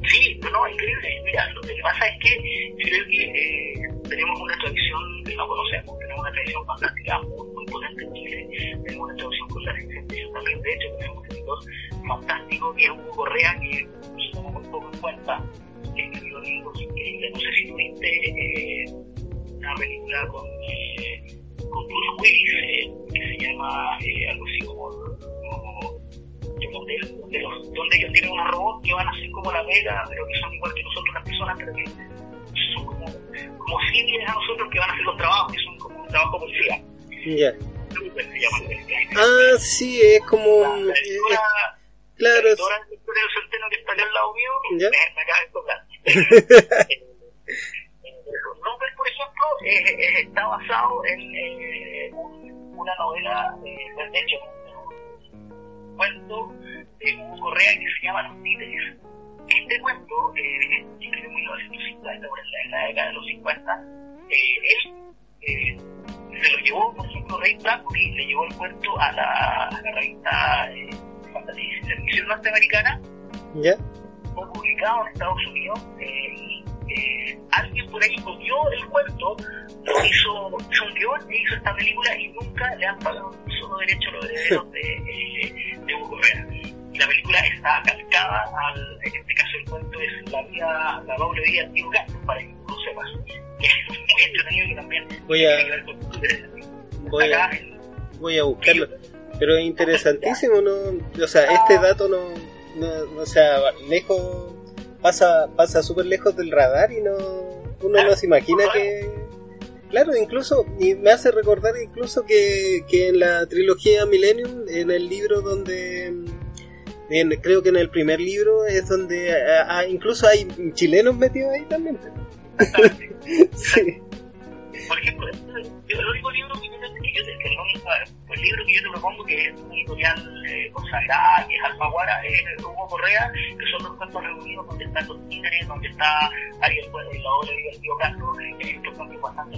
Sí, no, increíble. Mira, lo que pasa es que creo que eh, tenemos una tradición que no conocemos, tenemos una tradición fantástica muy, muy potente en Chile, tenemos una tradición con la también, de hecho tenemos un escritor fantástico que es Hugo Correa, que se toma muy poco en cuenta, no sé si tuviste eh, una película con, eh, con Bruce Willis, eh, que se llama eh, algo así como, como donde, donde, los, donde ellos tienen unos robots que van a ser como la mega, pero que son igual que nosotros las personas, pero que son como, como similares a nosotros que van a hacer los trabajos, que son como un trabajo policía. Ya. Se llama Ah, sí, es como... la, la editora, eh, claro, la editora del Centeno que está al lado mío, me, me acaba de tocar. López, por ejemplo, está basado en eh, un- una novela, eh, de hecho, un cuento de un Correa que se llama Los Títeres. Este cuento, eh, es de 1950, por en la década de los 50, eh, él eh, se lo llevó, por ejemplo, Ray Bradbury le llevó el cuento a la, a la revista eh, y Ficción norteamericana ya. Fue publicado en Estados Unidos eh, y eh, alguien por ahí copió el cuento, lo hizo, hizo un guion e hizo esta película y nunca le han pagado un solo derecho a los herederos de, eh, de Hugo Correa. La película está calcada al, en este caso el cuento es la vida, la doble vida de Gato, para que tú sepas. Que es muy entretenido y también Voy a- tiene que ver con tu interés. Voy a, Acá, en- voy a buscarlo. Pero es interesantísimo, ¿no? O sea, este dato no, no, o sea, lejos, pasa, pasa súper lejos del radar y no, uno no se imagina que, claro, incluso, y me hace recordar incluso que, que en la trilogía Millennium, en el libro donde, en- creo que en el primer libro es donde ah, ah, incluso hay chilenos metidos ahí también. sí. por ejemplo, el único libro que yo, que te- que el, el que yo te propongo, que es una editorial eh, consagrada, que es Alfaguara, es el Hugo Correa, que son los cuentos reunidos donde están los donde está Ariel y la obra de Tío Castro, que estos cuentos bastante.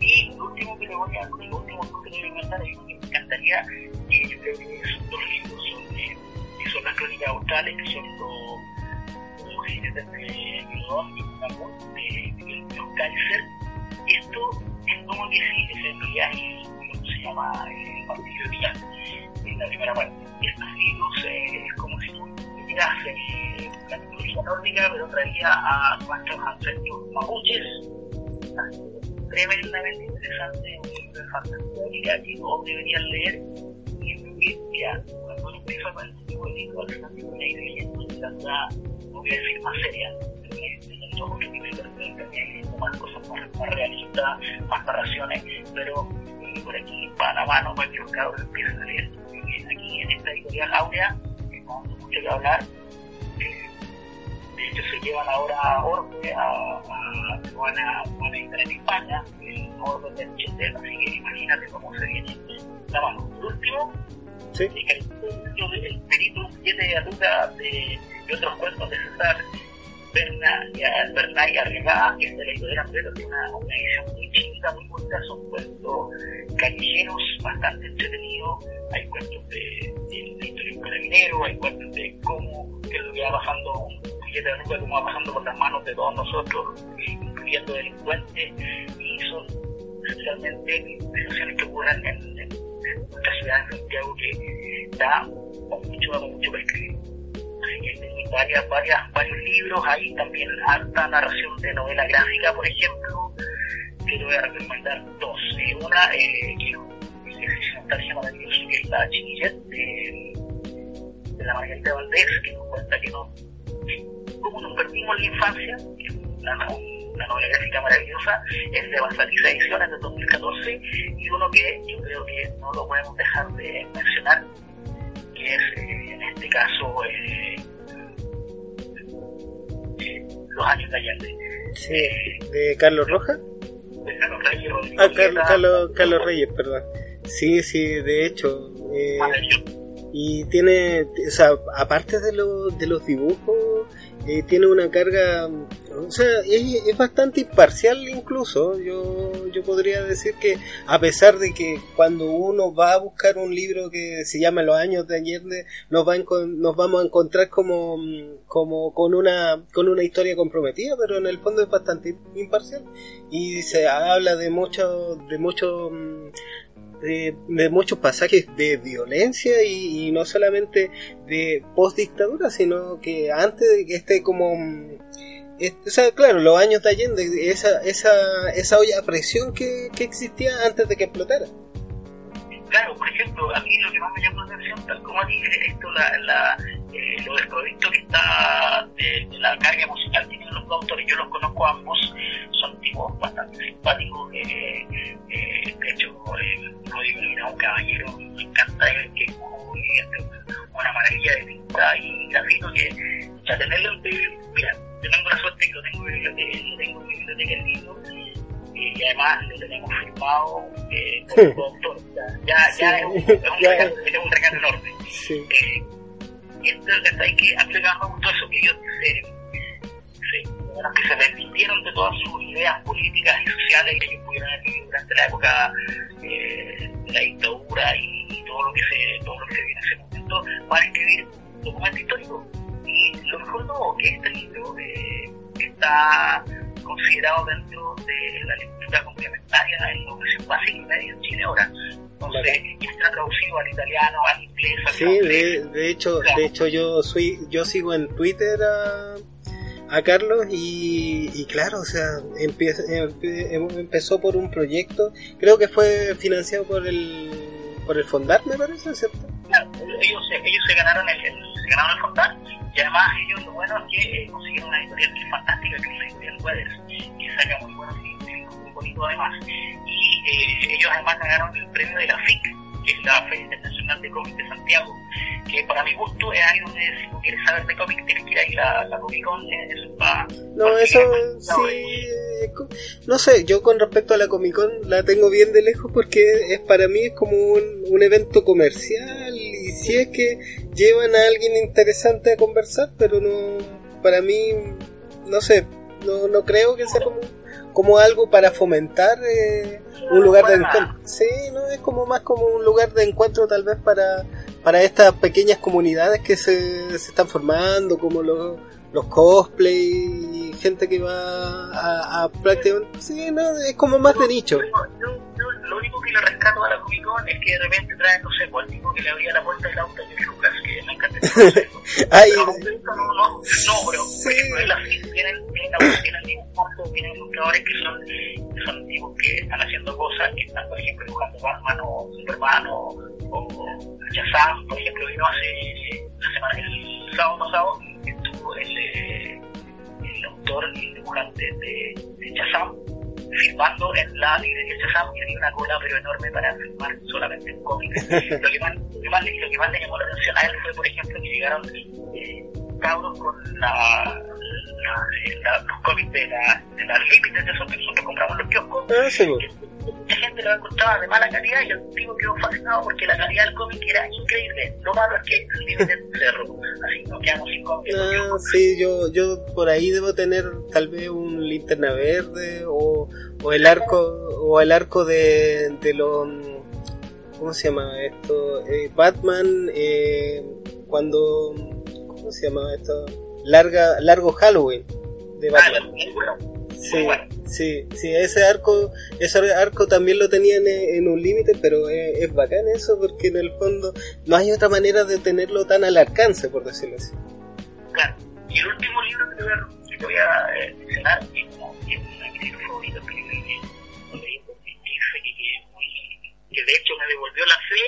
Y lo último que le voy a, lo último que le voy a es que me encantaría, que yo creo que son dos libros, son, eh, que son las crónicas australes, que son los, los de los Kaiser, y esto es como que sí, es el viaje, como se llama eh, el partido de en la primera parte. Y estos libros eh, es como si tú miras eh, la mitología nórdica, pero traía a nuestros ancestros mapuches. Tremendamente interesante, un libro de fantasía que todos deberían leer. Y que, mira, cuando uno empieza con este tipo de libros, una idea leyendo literatura, no voy a decir más seria, de literatura también, más cosas más, realistas, más narraciones, pero eh, por aquí van a mano para que los cabros empiecen a leer. Aquí en esta editorial Aurea, hay mucho que hablar, eh, se llevan ahora a Orbe, a, a, van, a, van en España, el Orbe de Chetel, así que imagínate cómo se viene la mano. Por último, Sí. el, el perito siete de de, de otros cuentos de César Bernay Arriagada, que es de la Ambrero, tiene una, edición muy chiquita, muy bonita, son cuentos callejeros bastante entretenidos, hay cuentos de, de la historia de un hay cuentos de cómo que lo que va pasando un billete de Aluga, cómo va pasando por las manos de todos nosotros, incluyendo delincuentes, y son esencialmente situaciones que ocurren en, en nuestra ciudad de Santiago que da mucho, mucho para escribir. Hay varias, varias, varios libros, hay también harta narración de novela gráfica, por ejemplo, que te voy a recomendar dos. Eh, una, eh, que es un ejercicio maravilloso, que es la Chiquillet, de, de la Margarita Valdés, que nos cuenta que no, cómo nos perdimos la infancia, una, una novela gráfica maravillosa, es de Basaliza Ediciones de 2014, y uno que yo creo que no lo podemos dejar de mencionar, es eh, en este caso eh, Los años de Allende. Sí, de Carlos Rojas. De Carlos Reyes Ah, Carlos, Carlos, Carlos Reyes, perdón. Sí, sí, de hecho. eh, y tiene, o sea, aparte de, lo- de los dibujos, eh, tiene una carga, o sea, es, bastante imparcial incluso. Yo, yo podría decir que a pesar de que cuando uno va a buscar un libro que se llama Los años de Allende, nos, va a nos vamos a encontrar como, como con una, con una historia comprometida, pero en el fondo es bastante imparcial. Y se habla de mucho, de mucho, de, muchos pasajes de violencia y, no solamente de post dictadura sino que antes de que esté como mm, o sea, claro, los años de Allende, esa, esa, esa olla a presión que, que existía antes de que explotara. Claro, por ejemplo, a mí lo que más me llama la atención, tal como a ti, es esto, la, la, eh, lo que está de, de la carga musical que tienen los dos autores. Yo los conozco ambos, son tipos bastante simpáticos. Eh, eh, de hecho, eh, Rodrigo era un caballero, me encanta que es una maravilla de pinta y grafito que, o sea, tenerlo mira, yo tengo la suerte que lo tengo lo tengo en mi biblioteca el libro, eh, y además lo tenemos firmado eh, por el. Ya, ya, ya es, un, es, un Ya. regalo, es un regalo enorme. Sí. Eh, y entonces hay que más me gustó eso que ellos se, se, bueno, que se desvistieron de todas sus ideas políticas y sociales que ellos pudieron haber vivido durante la época eh, de la dictadura y, y todo lo que se todo lo que se viene en ese momento para escribir un documento histórico y lo mejor todo que este libro eh, está considerado dentro de la lectura complementaria en la educación básica y media en Chile ahora. Entonces y está traducido al italiano al inglés al Sí, de, de hecho, de hecho yo soy, yo sigo en Twitter a, a Carlos y, y claro, o sea, empe- em- empezó por un proyecto, creo que fue financiado por el, por el Fondar, me parece, ¿cierto? Claro, ellos, ellos se ganaron el, el- se ganaron el Fondar y además ellos lo bueno es que eh, consiguieron una editorial que es fantástica que es la editorial Weathers que saca muy buenos libros muy bonitos además y eh, ellos además ganaron el premio de la FIC que es la Feria Internacional de Cómic de Santiago que para mi gusto es ahí donde si tú quieres saber de cómic tienes que ir ahí a la, la Comic Con eh, eso está No, eso sí. No sé, yo con respecto a la Comic Con la tengo bien de lejos porque es para mí es como un, un evento comercial y si es que llevan a alguien interesante a conversar, pero no, para mí, no sé, no, no creo que sea como, como algo para fomentar eh, un lugar de encuentro. Sí, no, es como más como un lugar de encuentro tal vez para, para estas pequeñas comunidades que se, se están formando, como los los cosplay y gente que va a, a prácticamente sí no es como más de nicho. Yo, yo- lo único que le rescato a la Comic Con es que de repente traen, no sé, pues, el tipo que le abría la puerta del auto George Lucas, que me encanta. Ay, no, no, no, pero por ejemplo, en la tienen, tienen, tienen dibujantes, tienen ilustradores que son, que son tipos que están haciendo cosas, que están, por ejemplo, dibujando Batman o Superman o, o Shazam, por ejemplo, vino hace, la semana, el sábado pasado, estuvo el, eh, el autor y el dibujante de, de Shazam firmando en la librería Shazam y tenía una cola pero enorme para firmar solamente un cómic. lo, que más, lo, que más, le- lo que más le llamó la atención a él fue, por ejemplo, que llegaron eh, cabros con la, la- la- los cómics de, la, de las límites de esos que nosotros compramos en los kioscos. ah, sí, pues. Mucha gente lo encontraba de mala calidad y el tipo quedó fascinado porque la calidad del cómic era increíble. Lo malo es que el límite cerró, así nos quedamos sin los Ah, sí, yo, yo por ahí debo tener tal vez un linterna verde o, o el arco o el arco de, de los ¿cómo se llama esto? Eh, Batman eh, cuando ¿cómo se llama esto? Larga largo Halloween de Ah, Batman. bueno. Sí, sí, sí, ese arco, ese arco también lo tenían en, un límite, pero es, bacán eso porque en el fondo no hay otra manera de tenerlo tan al alcance, por decirlo así. Claro. Y el último libro que te voy a, que eh, mencionar es como es una de que leí y que que de hecho me devolvió la fe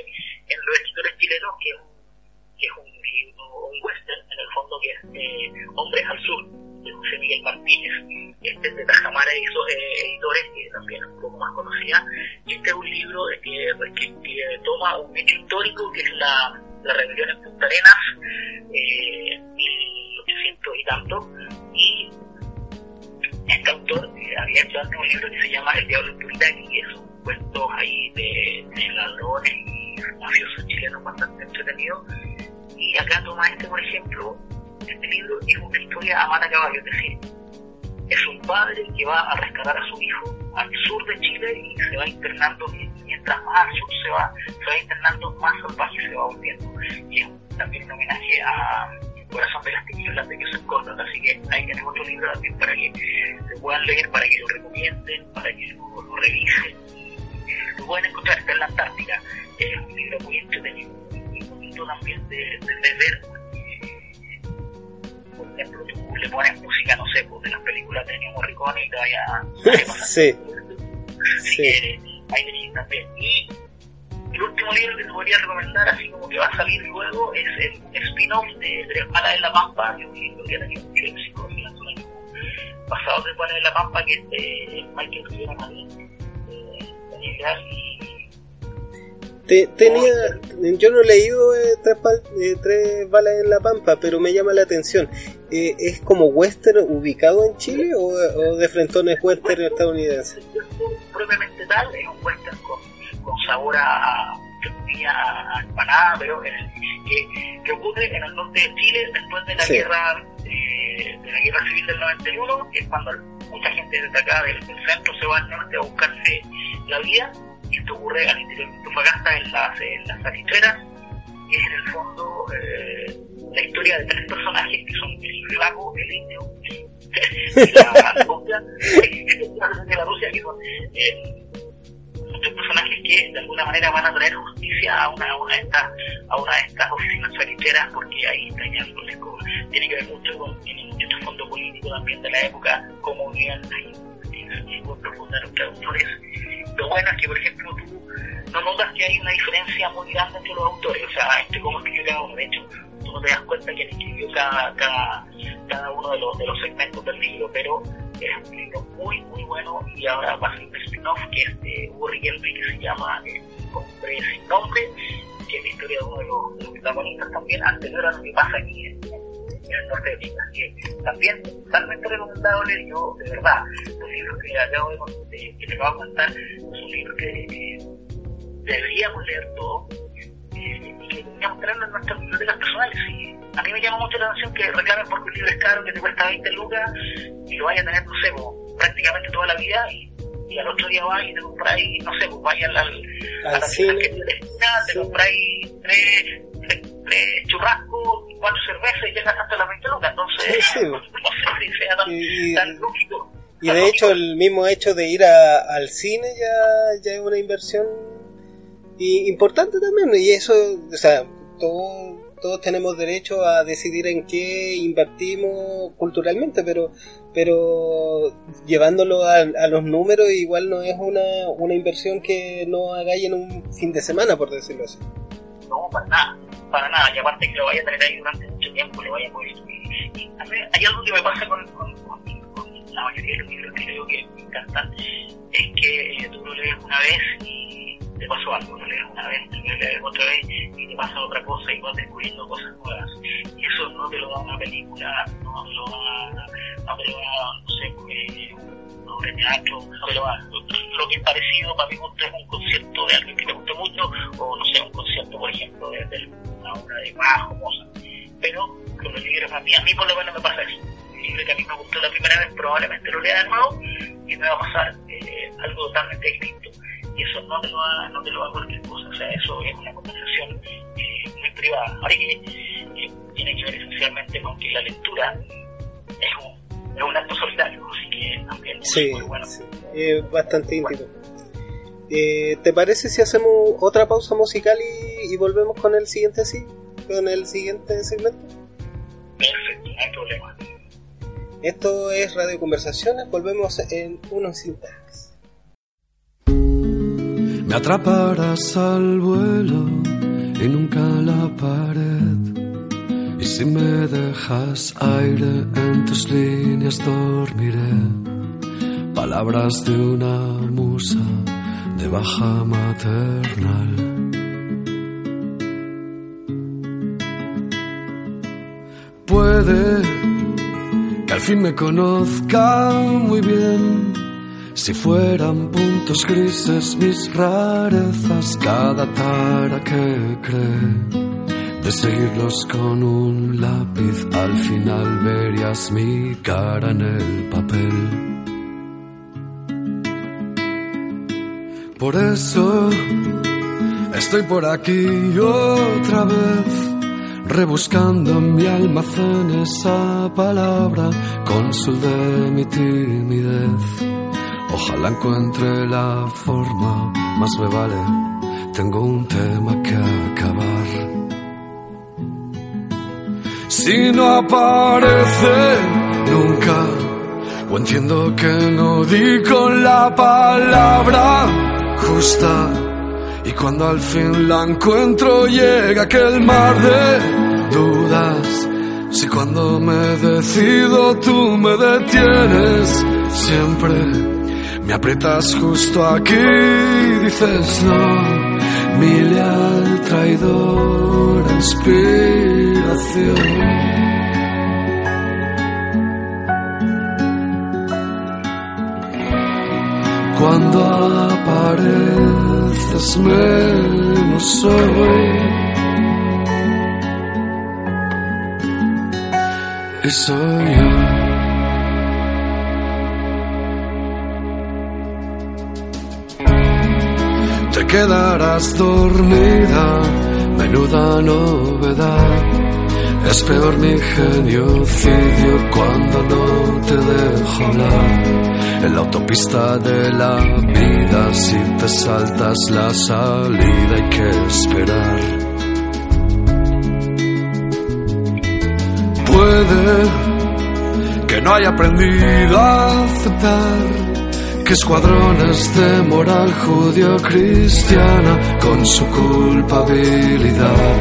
en los escritores chilenos que es un, un western en el fondo que es eh, Hombres al Sur José Miguel Martínez este es de Tajamara y esos eh, editores que también es un poco más conocida este es un libro de que, toma un hecho histórico que es la, la rebelión en Punta Arenas eh, 1800 y tanto y este autor eh, había hecho antes un libro que se llama El Diablo en Turitaki, que es un cuento ahí de, de ladrones y mafiosos chilenos bastante entretenido. Y acá toma este, por ejemplo, este libro es una historia a mata caballo, es decir, es un padre que va a rescatar a su hijo al sur de Chile y se va internando, mientras más al sur se va, se va internando, más salvaje se va volviendo. Y es también un homenaje a Corazón de las Tinieblas de Joseph Conrad, así que ahí tenemos otro libro también para que se puedan leer, para que lo recomienden, para que lo, lo revisen. Lo pueden encontrar, está en la Antártica. Es un libro muy entretenido, muy bonito también de, de, de ver. Por ejemplo, tú le pones música, no sé, pues, de las películas de Ennio Morricone y te vaya a. Sí. Así Sí. que ahí tenéis también. Y el último libro que te podría recomendar, así como que va a salir luego, es el spin-off de Tres Balas en la Pampa, que es un libro que ha tenido mucho éxito en el año pasado, Tres Balas en la Pampa, que es de Michael Rivera eh, Daniel y Te- tenía, yo no he leído eh, tres, pal- eh, tres balas en la pampa, pero me llama la atención. Eh, ¿Es como western ubicado en Chile o, o de frentones western estadounidenses? propiamente tal, es un western con, con sabor a, a empanada, pero que, que ocurre en el norte de Chile después de la Sí. guerra eh, de la guerra civil del 91, que es cuando mucha gente desde acá del, del centro se va al norte a buscarse la vida, esto ocurre al interior de Antofagasta en las, en las saliceras, y es en el fondo eh, la historia de tres personajes que son el flaco, el indio y la rubia, de la Rusia, que son eh, muchos personajes que de alguna manera van a traer justicia a una, a una de estas a una de estas oficinas saliceras porque ahí está ya tiene que ver mucho con tiene mucho fondo político también de la época como bien ahí y muy profunda los traductores lo bueno es que por ejemplo tú no notas que hay una diferencia muy grande entre los autores. O sea este cómo escribió cada uno de hecho tú no te das cuenta que escribió cada, cada, cada uno de los, de los segmentos del libro pero es un libro muy muy bueno. Y ahora va a ser un spin-off que es de Hugo Riquelme que se llama El hombre sin nombre que es la historia de uno de los, protagonistas también. Anterior a lo que pasa aquí en el norte de Chile que también totalmente recomendable yo de verdad los libros que acabo de, de- que te acabo de contar son libros que, que deberíamos leer todos eh, y que deberíamos tenerlo en nuestras bibliotecas personales y a mí me llama mucho la atención que reclamen porque un libro es caro que te cuesta 20 lucas y lo vaya a tener, no sé, prácticamente toda la vida y, y al otro día vas y te compráis, no sé, pues vaya al, al, a la tienda que tiene la esquina, te compráis tres, tres, tres churrascos, cuatro cervezas y ya gastaste las 20 lucas. Entonces, Sí, sí. no sé si sea tan, Y- y- tan lógico. Y tan de hecho el mismo hecho de ir a- al cine ya, ya es una inversión y importante también. Y eso, o sea, todo- todos tenemos derecho a decidir en qué invertimos culturalmente, pero pero llevándolo a, a los números igual no es una, una inversión que no hagáis en un fin de semana, por decirlo así. No, para nada, para nada. Y aparte que lo vaya a tener ahí durante mucho tiempo, le vaya a poder escribir. Y a mí hay algo que me pasa con, con, con, la mayoría de los libros que leo que me encantan, es que eh, tú lo lees una vez y te pasó algo, lo lees una vez, lo lees otra vez y te pasa otra cosa y vas descubriendo cosas nuevas. Y eso no te lo da una película, no te lo da, no te lo da, no sé, eh, teatro, lo que es parecido para mi gusto es un concierto de alguien que te guste mucho, o no sé, un concierto, por ejemplo, de, de una obra de Bach o Mozart. Pero con los libros a mí, a mí por lo menos me pasa eso. El libro que a mí me gustó la primera vez probablemente lo lea de nuevo y me va a pasar eh, algo totalmente distinto. Y eso no te lo da, no te lo da cualquier cosa, o sea, eso es una conversación eh, muy privada. Ahora que eh, tiene que ver esencialmente con que la lectura es un, es un acto solitario, así que también es Sí, muy bueno. sí, es bastante íntimo. Eh, ¿Te parece si hacemos otra pausa musical y, y volvemos con el siguiente sí? ¿Con el siguiente segmento? Perfecto, no hay problema. Esto es Radio Conversaciones, volvemos en unos instantes. Me atraparás al vuelo y nunca la pared. Si me dejas aire en tus líneas dormiré. Palabras de una musa de baja maternal. Puede que al fin me conozca muy bien. Si fueran puntos grises mis rarezas, cada tara que cree de seguirlos con un lápiz, al final verías mi cara en el papel. Por eso estoy por aquí otra vez rebuscando en mi almacén esa palabra, cónsul de mi timidez. Ojalá encuentre la forma, más me vale, tengo un tema que acabar. Si no aparece nunca, o entiendo que no di con la palabra justa y cuando al fin la encuentro llega aquel mar de dudas. Si cuando me decido tú me detienes, siempre me aprietas justo aquí y dices no. Mi leal traidora inspiración. Cuando apareces menos soy. Y soy yo. Te quedarás dormida, menuda novedad. Es peor mi genocidio cuando no te dejo hablar. En la autopista de la vida, si te saltas la salida hay que esperar. Puede que no haya aprendido a aceptar que escuadrones de moral judío-cristiana con su culpabilidad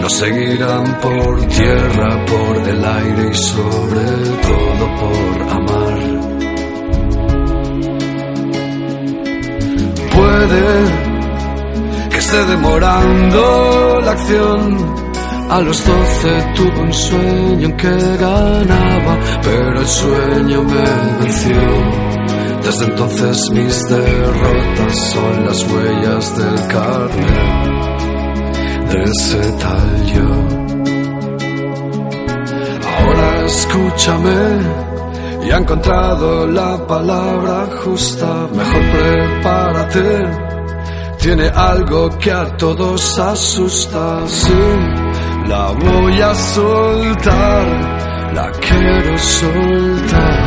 nos seguirán por tierra, por el aire y sobre todo por amar. Puede que esté demorando la acción. A los doce tuve un sueño en que ganaba, pero el sueño me venció. Desde entonces mis derrotas son las huellas del carnet de ese tal yo. Ahora escúchame, y ha encontrado la palabra justa, mejor prepárate. Tiene algo que a todos asusta, sí, la voy a soltar, la quiero soltar.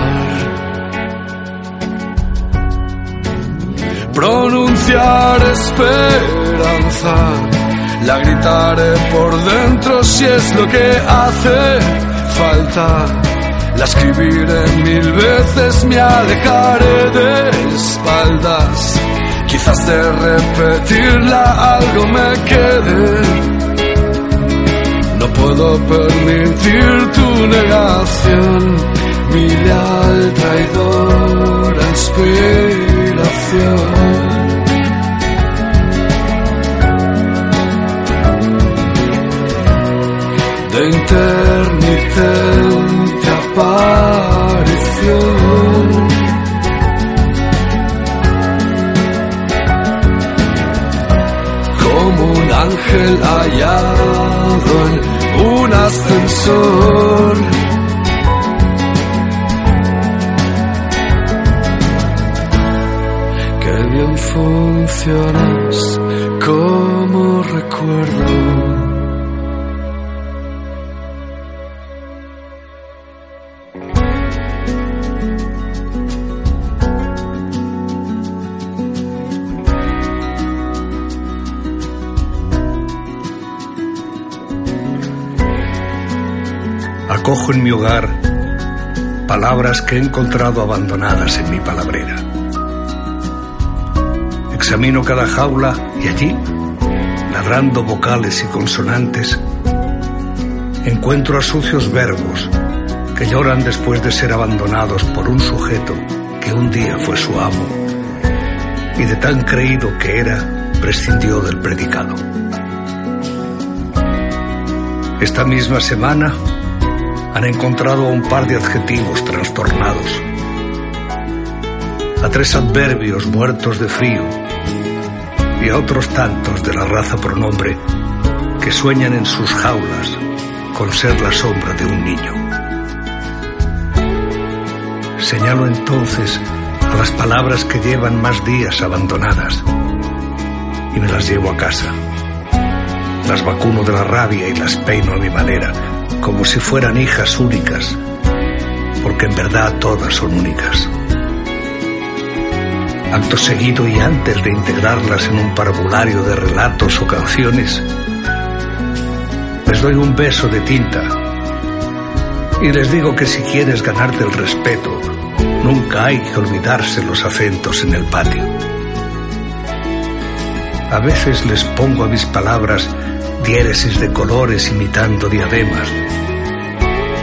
Pronunciar esperanza la gritaré por dentro si es lo que hace falta. La escribiré mil veces, me alejaré de espaldas. Quizás de repetirla algo me quede. No puedo permitir tu negación, mi leal traidora inspiración. de intermitente aparición. Como un ángel hallado en un ascensor. Funcionas como recuerdo. Recojo en mi hogar palabras que he encontrado abandonadas en mi palabrera. Examino cada jaula y allí, ladrando vocales y consonantes, encuentro a sucios verbos que lloran después de ser abandonados por un sujeto que un día fue su amo y de tan creído que era, prescindió del predicado. Esta misma semana han encontrado a un par de adjetivos trastornados, a tres adverbios muertos de frío y a otros tantos de la raza pronombre que sueñan en sus jaulas con ser la sombra de un niño. Señalo entonces a las palabras que llevan más días abandonadas y me las llevo a casa. Las vacuno de la rabia y las peino a mi manera, como si fueran hijas únicas, porque en verdad todas son únicas. Acto seguido y antes de integrarlas en un parvulario de relatos o canciones, les doy un beso de tinta y les digo que si quieres ganarte el respeto, nunca hay que olvidarse los acentos en el patio. A veces les pongo a mis palabras diéresis de colores imitando diademas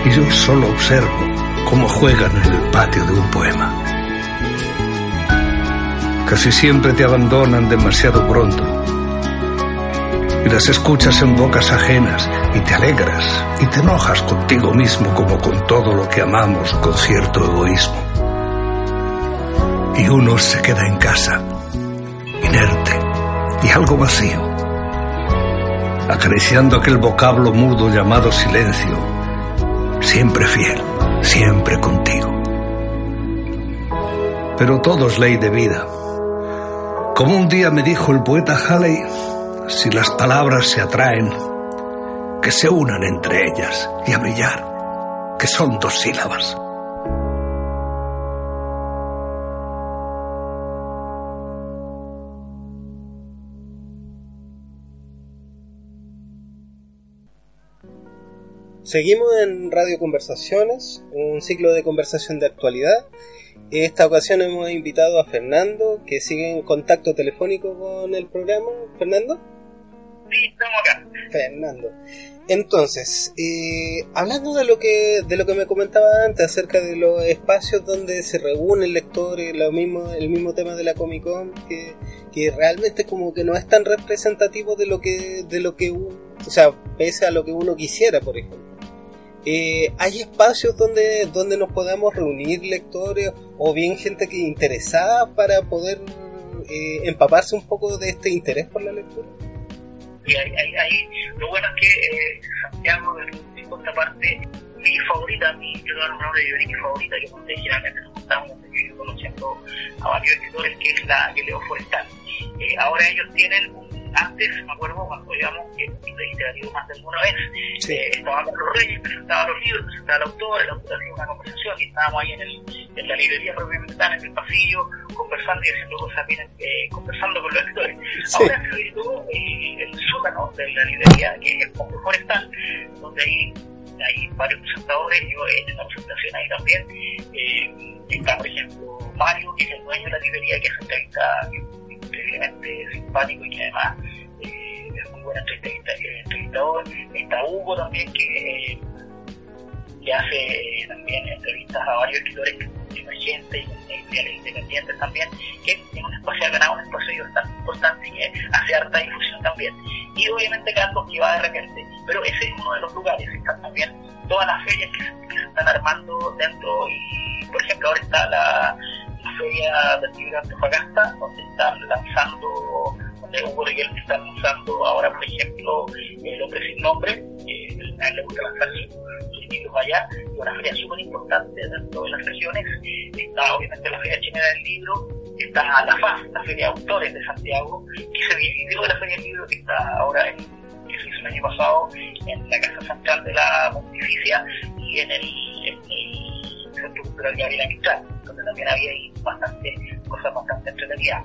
y yo solo observo cómo juegan en el patio de un poema. Casi siempre te abandonan demasiado pronto y las escuchas en bocas ajenas y te alegras y te enojas contigo mismo como con todo lo que amamos con cierto egoísmo. Y uno se queda en casa, inerte y algo vacío, acariciando aquel vocablo mudo llamado silencio, siempre fiel, siempre contigo. Pero todo es ley de vida. Como un día me dijo el poeta Halley, si las palabras se atraen, que se unan entre ellas y a brillar, que son dos sílabas. Seguimos en Radio Conversaciones, un ciclo de conversación de actualidad. Esta ocasión hemos invitado a Fernando, que sigue en contacto telefónico con el programa. ¿Fernando? Sí, estamos acá. Fernando. Entonces, eh, hablando de lo que de lo que me comentaba antes acerca de los espacios donde se reúnen lectores, lo mismo, el mismo tema de la Comic Con, que, que realmente como que no es tan representativo de lo que de lo que o sea, pese a lo que uno quisiera, por ejemplo. Eh, hay espacios donde donde nos podamos reunir lectores o bien gente que interesada para poder eh, empaparse un poco de este interés por la lectura. Y ahí, ahí, ahí, lo bueno es que eh, Santiago, de otra parte, mi favorita, mi, una obra de mi favorita, que donde generalmente nos donde yo conociendo a varios escritores, que es la que Leo Forestal. Eh, ahora ellos tienen antes, me acuerdo cuando íbamos, que literativo más de alguna vez, Sí. eh, los reyes, presentaba los libros, presentaba al autor, el autor hacía una conversación y estábamos ahí en, el, en la librería propiamente tal, en el pasillo, conversando y haciendo cosas bien, eh, conversando con los lectores. Sí. Ahora se habilitó eh, el sótano de la librería, que es el Fondo Forestal, donde hay, hay varios presentadores, yo he hecho una presentación ahí también. Eh, está, por ejemplo, Mario, que es el dueño de la librería, que hace entrevistas increíblemente simpático y que además eh, es muy buen eh, entrevistador. Está Hugo también, que, eh, hace eh, también entrevistas a varios escritores emergentes y editoriales independientes también, que es un espacio ganado, un espacio bastante importante y que hace harta difusión también. Y obviamente Carlos que va de repente, pero ese es uno de los lugares, están también todas las ferias que, que se están armando dentro y por ejemplo ahora está la, del libro de Antofagasta, donde están lanzando, donde Hugo Riquelme está lanzando ahora, por ejemplo, El hombre sin nombre, que a él le gusta lanzar sus libros allá, y una feria súper importante dentro de las regiones. Está obviamente la Feria Chilena del Libro, está la FAS, la Feria de Autores de Santiago, que se dividió de la Feria del Libro que está ahora en que se hizo el año pasado en la Casa Central de la Pontificia y en el Centro Cultural Gabriela Mistral, donde también había ahí bastante, cosas bastante entretenidas.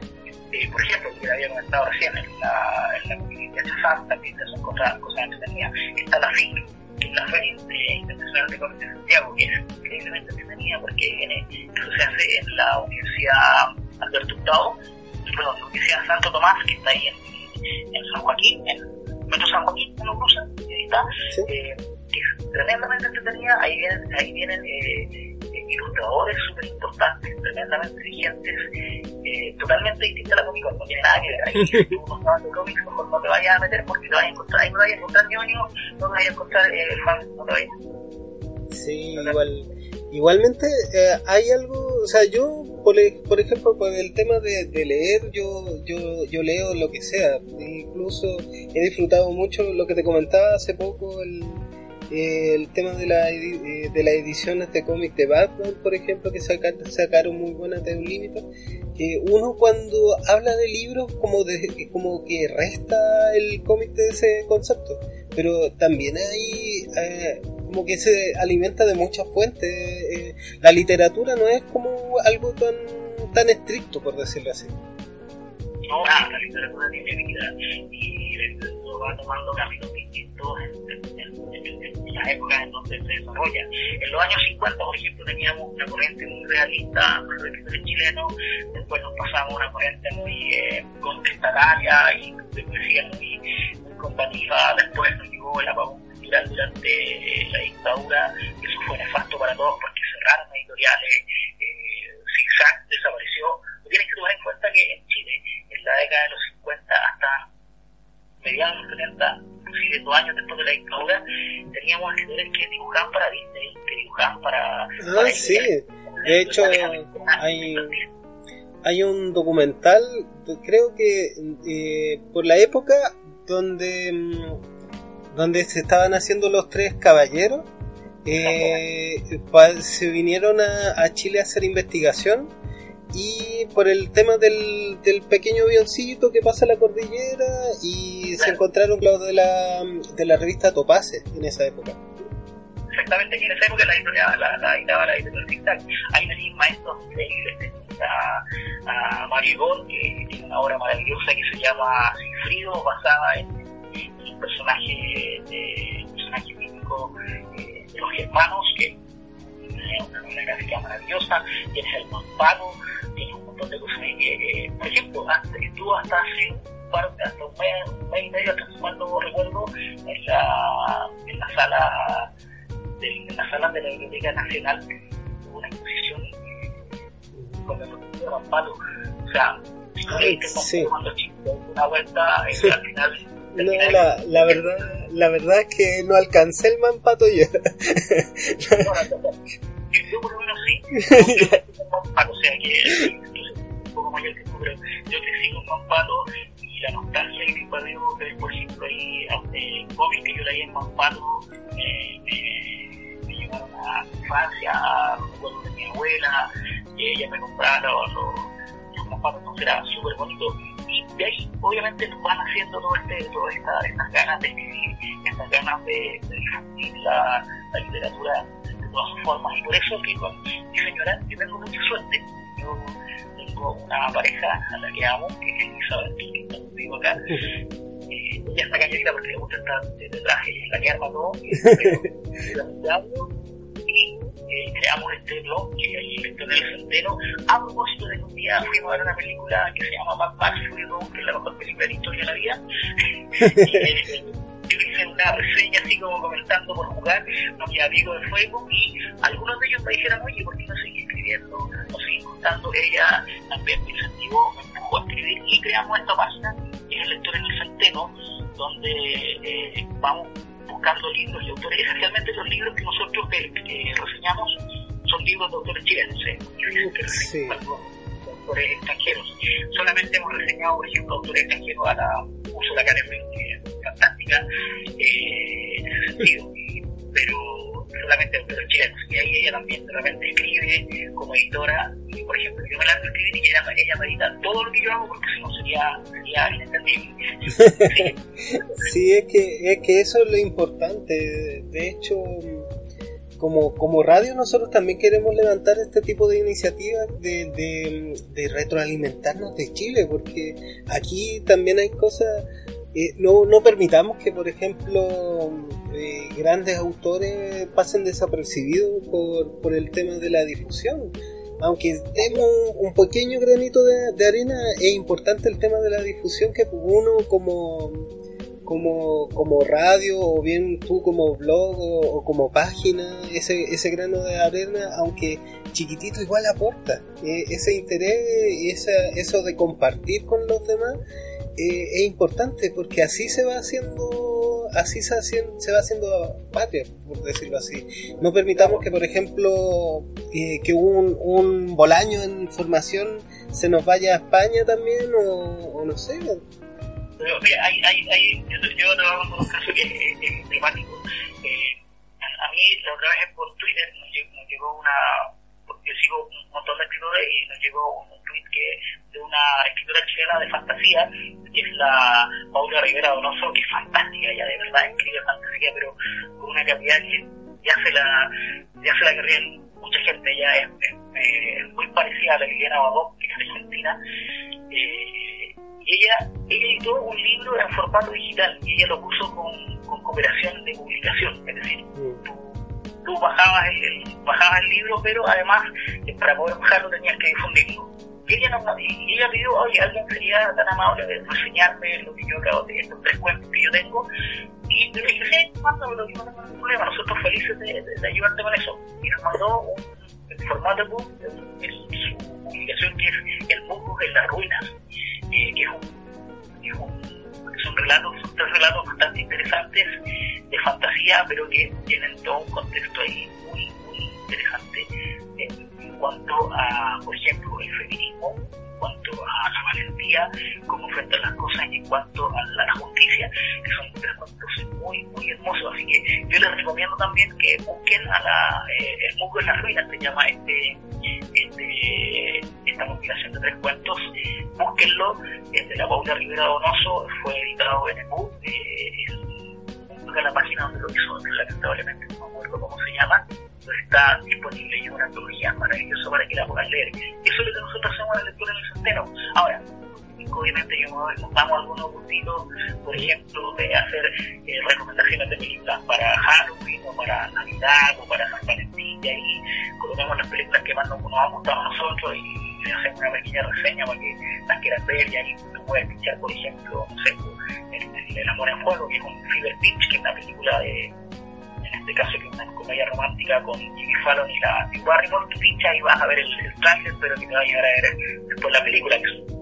Eh, por ejemplo, que había comentado recién, en la, en la comunidad de Chazán también son cosas, cosas entretenidas. Está la FIC, que es la Feria Internacional de Cómics de Santiago, que es increíblemente entretenida porque viene, eso se hace en la Universidad Alberto Hurtado, perdón, la Universidad Santo Tomás, que está ahí en, en San Joaquín, en Metro San Joaquín, en Cruza, ahí está, Sí. eh, que es tremendamente entretenida, ahí vienen, ahí vienen eh, ilustradores súper importantes, tremendamente vigentes, eh, totalmente distinta a la Comic Con, no tiene nada que ver. Ahí, si tú no sabes de cómics, mejor no te vayas a meter porque te vas a encontrar, ahí no te vayas a encontrar ñoño, no te vayas a encontrar eh, fans, no te vayas. Sí, igual. Igualmente, eh, hay algo, o sea, yo, por, e- por ejemplo, con el tema de, de leer, yo, yo, yo leo lo que sea. Incluso he disfrutado mucho lo que te comentaba hace poco, el, eh, el tema de, la, eh, de las ediciones de cómic de Batman, por ejemplo, que saca- sacaron muy buenas de un límite. Eh, uno cuando habla de libros, como, de, como que resta el cómic de ese concepto pero también hay eh, como que se alimenta de muchas fuentes. eh, la literatura no es como algo tan tan estricto, por decirlo así. No, la literatura tiene vida y lo va tomando caminos distintos se desarrolla. En los años 50, por ejemplo, teníamos una corriente muy realista los escritores chilenos, después nos pasamos a una corriente muy eh, contestataria y de poesía muy, muy combativa, después nos llegó el apagón cultural durante eh, la dictadura, eso fue nefasto para todos porque cerraron editoriales, eh, Zigzag desapareció. Tienes que tomar en cuenta que en Chile, en la década de los 50 hasta mediados de los 70, inclusive dos años después de la dictadura, teníamos escritores que dibujaban para Disney, que dibujaban para... Ah, para sí. De hecho, hay, hay un documental, creo que eh, por la época donde, mm, donde se estaban haciendo los tres caballeros, eh, se vinieron a, a Chile a hacer investigación y por el tema del, del pequeño avioncito que pasa la cordillera y se encontraron los de la, de la revista Topace en esa época. exactamente que en esa época la editorial, la, la editaba la editorial Zigzag. Hay tenéis maestros increíbles, tenéis a, a que tiene una obra maravillosa que se llama Sigfrido, basada en, en un personaje, de, un personaje mítico eh, de los germanos, que es una novela gráfica maravillosa, tienes el Mampano, tienes un montón de cosas ahí que, eh, por ejemplo, hasta, estuvo hasta hace un par, hasta un mes, un mes y medio, hasta mal no recuerdo, en la, en la sala de, en las salas de la Biblioteca Nacional hubo una exposición con el de Rampalo. O sea, Ay, sí. cuando chico, una vuelta, eh, al final. No, la, la verdad, la verdad es que no alcancé el mampato yo. Yo por lo menos sí. Con o sea que un poco mayor que tú, pero yo crecí con Mampalo y la nostalgia que me ver, por ejemplo, ahí eh, cómics que yo leí en Mampalo me, me, me llevaron a mi infancia, a los recuerdos de mi abuela, y ella me compraba los, los, Mampalos, entonces era súper bonito. Y de ahí, obviamente, van haciendo todo este, todas esta, estas ganas de escribir, estas ganas de, de difundir la, literatura todas formas. Y por eso que con mi señora yo tengo mucha suerte. Yo tengo una pareja a la que amo, que es Elizabeth, que está conmigo acá. Eh, ella está cañerita porque le gusta estar de traje, es la que arma todo. Y eh, creamos este blog que hay en el Sendero a propósito de que un día fuimos a ver una película que se llama Mad Max Fury Road, que es la mejor película de la historia de la vida. y, eh, hice una reseña así como comentando por jugar, nos queda pico de fuego y algunos de ellos me dijeron, oye, ¿por qué no seguís escribiendo? No seguís contando. Ella también me incentivó, me empujó a escribir y creamos esta página, que es el lector en el centeno, donde eh, vamos buscando libros y autores, esencialmente los libros que nosotros eh, reseñamos son libros de autores chilenos, ¿eh? Sí. de autores extranjeros. Solamente hemos reseñado, por ejemplo, autores extranjeros a la Ursula K. fantástica eh, y- pero solamente autores chilenos. Y ahí ella también de repente escribe como editora, y por ejemplo, yo me lanzo a escribir y ella, ella me edita todo lo que yo hago porque si no sería, sería inentendible. Sí. Es que, es que eso es lo importante. De hecho, como, como radio nosotros también queremos levantar este tipo de iniciativas de, de retroalimentarnos de Chile, porque aquí también hay cosas... eh, no, no permitamos que, por ejemplo, eh, grandes autores pasen desapercibidos por, por el tema de la difusión. Aunque demos un, pequeño granito de, de arena, es importante el tema de la difusión que uno como como, como radio o bien tú como blog o, o como página, ese, ese grano de arena, aunque chiquitito, igual aporta. Eh, ese interés, esa, eso de compartir con los demás eh, es importante porque así se va haciendo, así se, se va haciendo patria, por decirlo así. No permitamos que, por ejemplo, eh, que un, un bolaño en formación se nos vaya a España también o, no sé. Hay, hay, hay, yo la Paula Rivera Donoso, que es fantástica, ella de verdad escribe fantasía, pero con una calidad que ya se la, ya se la querrían mucha gente, ella es, es, muy parecida a la Liliana Babot, que es argentina. Eh, y ella, ella editó un libro en formato digital y ella lo puso con, con cooperación de publicación, es decir, tú, tú bajabas, el, bajabas el libro, pero además eh, para poder bajarlo tenías que difundirlo. Y ella, no, y ella pidió, oye, alguien sería tan amable de reseñarme lo que yo acabo de estos tres cuentos que yo tengo. Y le dije, sí, mándamelo, yo no tengo ningún problema, nosotros felices de, de, ayudarte con eso. Y nos mandó un, formato book, en su publicación que es El mundo de las ruinas, eh, que es un, es un, es un relato, son tres relatos bastante interesantes de fantasía, pero que tienen todo un contexto ahí muy, muy interesante cuanto a, por ejemplo, el feminismo, en cuanto a la valentía, cómo enfrentar las cosas y en cuanto a la, la justicia, que son tres cuentos muy, muy hermosos. Así que yo les recomiendo también que busquen a la, eh, El Musgo en las Ruinas, se llama este, este, esta compilación de tres cuentos. Búsquenlo, es de la Paula Rivera Donoso, fue editado en el MUG, eh, es la página donde lo hizo, lamentablemente no me acuerdo cómo se llama, pero está disponible y una antología maravillosa para que la puedan leer. Eso es lo que nosotros hacemos en la lectura en el centeno. Ahora, obviamente yo damos algunos gustitos, por ejemplo, de hacer eh, recomendaciones de películas para Halloween o para Navidad o para San Valentín y ahí colocamos las películas que más nos, nos han gustado a nosotros y hacemos una pequeña reseña para que las quieran ver y ahí tú puedes escuchar, por ejemplo, no sé, el, el, Amor en Fuego, que es un Fever Pitch, que es una película de, en este caso que es una comedia romántica con Jimmy Fallon y la y Barrymore, tú pinchas y vas a ver el, el pero que te va a llegar a ver después la película, que es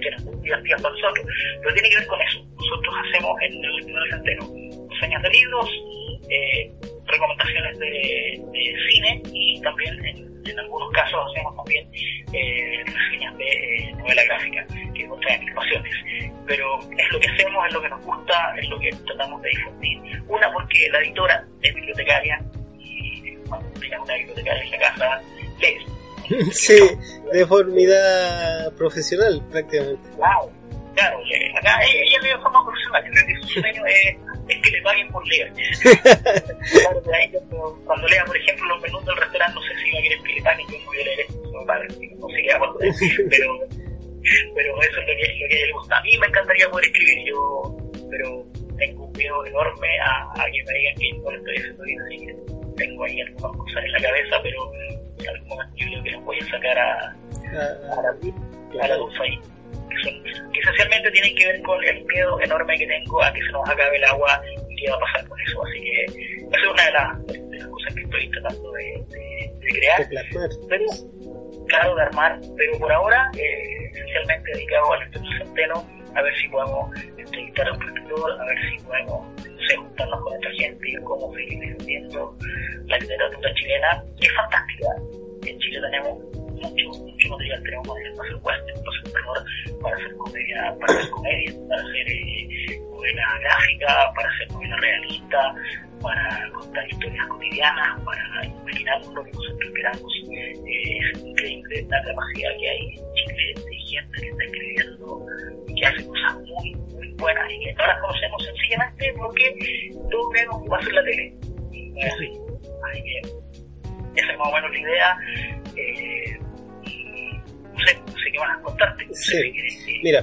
que muy divertidas para nosotros, pero tiene que ver con eso. Nosotros hacemos en el, en el centeno reseñas de libros, eh, recomendaciones de, de, cine y también en, en, algunos casos hacemos también eh, reseñas de eh, novela gráfica, que es otra de mis pasiones. Pero es lo que hacemos, es lo que nos gusta, es lo que tratamos de difundir. Una porque la editora es bibliotecaria y cuando tengas una bibliotecaria en la casa, lees sí, de formidad profesional prácticamente. Claro, claro, acá ella lee de forma profesional, que su sueño es, es que le paguen por leer. claro, ella, cuando lea, por ejemplo, los menús del restaurante, no sé si va a querer que le paguen, yo no voy a leer esto, no, no sé qué poder, pero, pero eso es lo que, lo que a ella le gusta. A mí me encantaría poder escribir, yo, pero tengo un miedo enorme a, a que me digan que no lo estoy haciendo bien, así que tengo ahí algunas cosas en la cabeza, pero en algún momento yo creo que los voy a sacar a, a, la, a la luz ahí. Que, son, que esencialmente tienen que ver con el miedo enorme que tengo a que se nos acabe el agua y qué va a pasar con eso. Así que esa es una de las, de las cosas que estoy tratando de, de, de crear. Pero, claro, de armar, pero por ahora, eh, esencialmente dedicado al estudio centeno, a ver si podemos entrevistar a un escritor, a ver si podemos no sé, juntarnos con esta gente y cómo seguir defendiendo la literatura chilena, que es fantástica. En Chile tenemos mucho, mucho material, tenemos material para hacer western, para hacer terror, para hacer comedia, para hacer comedia, para hacer eh, novela gráfica, para hacer novela realista, para contar historias cotidianas, para imaginarnos lo que nosotros queramos. Eh, es increíble la capacidad que hay en Chile de gente que está escribiendo y que hace cosas muy, muy buenas y que no las conocemos sencillamente porque todos creemos que va a ser la tele. Y no es así. Así que esa es más o menos la idea. Eh, no sé, no sé qué van a contarte. Sí. sé qué- qué- Mira.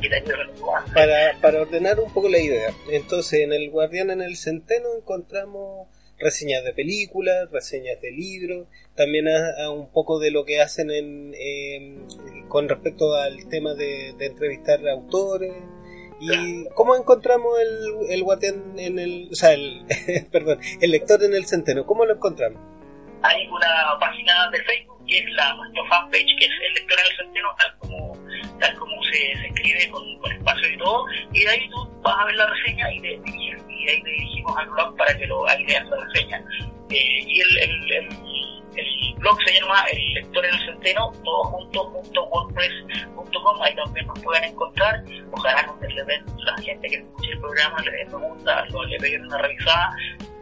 Para, para ordenar un poco la idea. Entonces, en El Guardián en el Centeno encontramos reseñas de películas, reseñas de libros, también a, a un poco de lo que hacen en, em, con respecto al tema de, de entrevistar a autores. ¿Y cómo encontramos el, el Guardián en el... O sea, el, perdón, el lector en el Centeno? ¿Cómo lo encontramos? hay una página de Facebook que es la nuestra fanpage que es el lector en el centeno tal como tal como se, se escribe con, con espacio y todo. Y de ahí tú vas a ver la reseña y, te diriges, y de ahí te dirigimos al blog para que lo leas la reseña. Eh, y el, el, el, el blog se llama el lector en el centeno todo junto wordpress.com ahí también nos pueden encontrar. Ojalá nos le den la gente que escuche el programa le den preguntas lo- le peguen una revisada.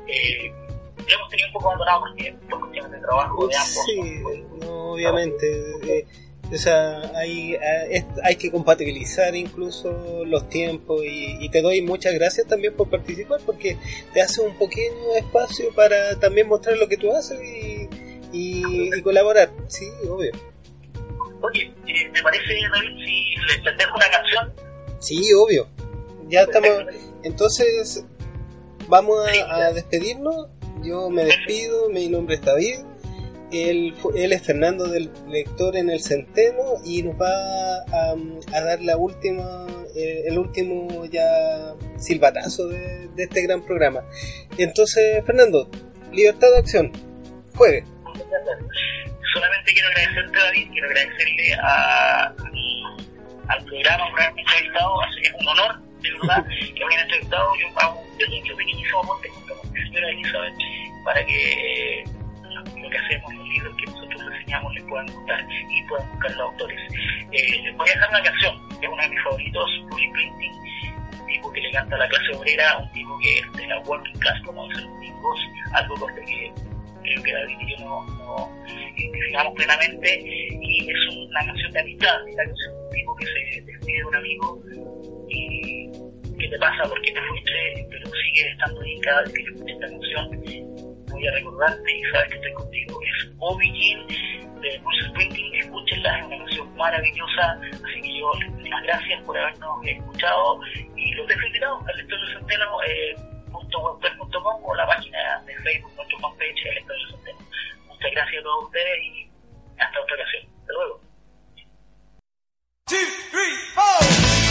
Eh, lo hemos tenido un poco abandonado porque por cuestiones de trabajo de ambos. Sí, no, obviamente. eh, o sea, hay, eh, hay que compatibilizar incluso los tiempos y, y te doy muchas gracias también por participar porque te hace un pequeño espacio para también mostrar lo que tú haces y, y, y colaborar. Sí, obvio. Oye, eh, ¿te parece, David, si les, dejo una canción? Sí, obvio. Ya estamos. Entonces, vamos a, a despedirnos. Yo me despido. Mi nombre es David. Él, él es Fernando del Lector en el Centeno y nos va a, a dar la última, eh, el último ya silbatazo de, de este gran programa. Entonces, Fernando, libertad de acción. Juegue. Solamente quiero agradecerte, David, quiero agradecerle a, al programa por haberme entrevistado. Es un honor, que me hayan entrevistado. Yo hago un pequeño, pequeñísimo aporte junto con señora Elizabeth para que eh, lo que hacemos, los libros que nosotros reseñamos, les puedan gustar y puedan buscar los autores. Eh, les voy a dejar una canción, que es uno de mis favoritos, Bruce Springsteen, un tipo que le canta a la clase obrera, un tipo que es de la working class, como dicen los gringos, algo con lo que creo que David y yo no, no identificamos plenamente, y es una canción de amistad, es la canción de un tipo que se despide de un amigo y qué te pasa, por qué te fuiste, pero sigues estando ahí cada vez que yo escucho esta canción, voy a recordarte y sabes que estoy contigo. Es Jean de Bruce Springsteen, escúchenla, es una canción maravillosa, así que yo les doy las gracias por habernos escuchado y los dejo invitados al del centeno eh, wordpress.com o la página de Facebook, nuestro fanpage, el del centeno. Muchas gracias a todos ustedes y hasta otra ocasión. Hasta luego. two, three, four.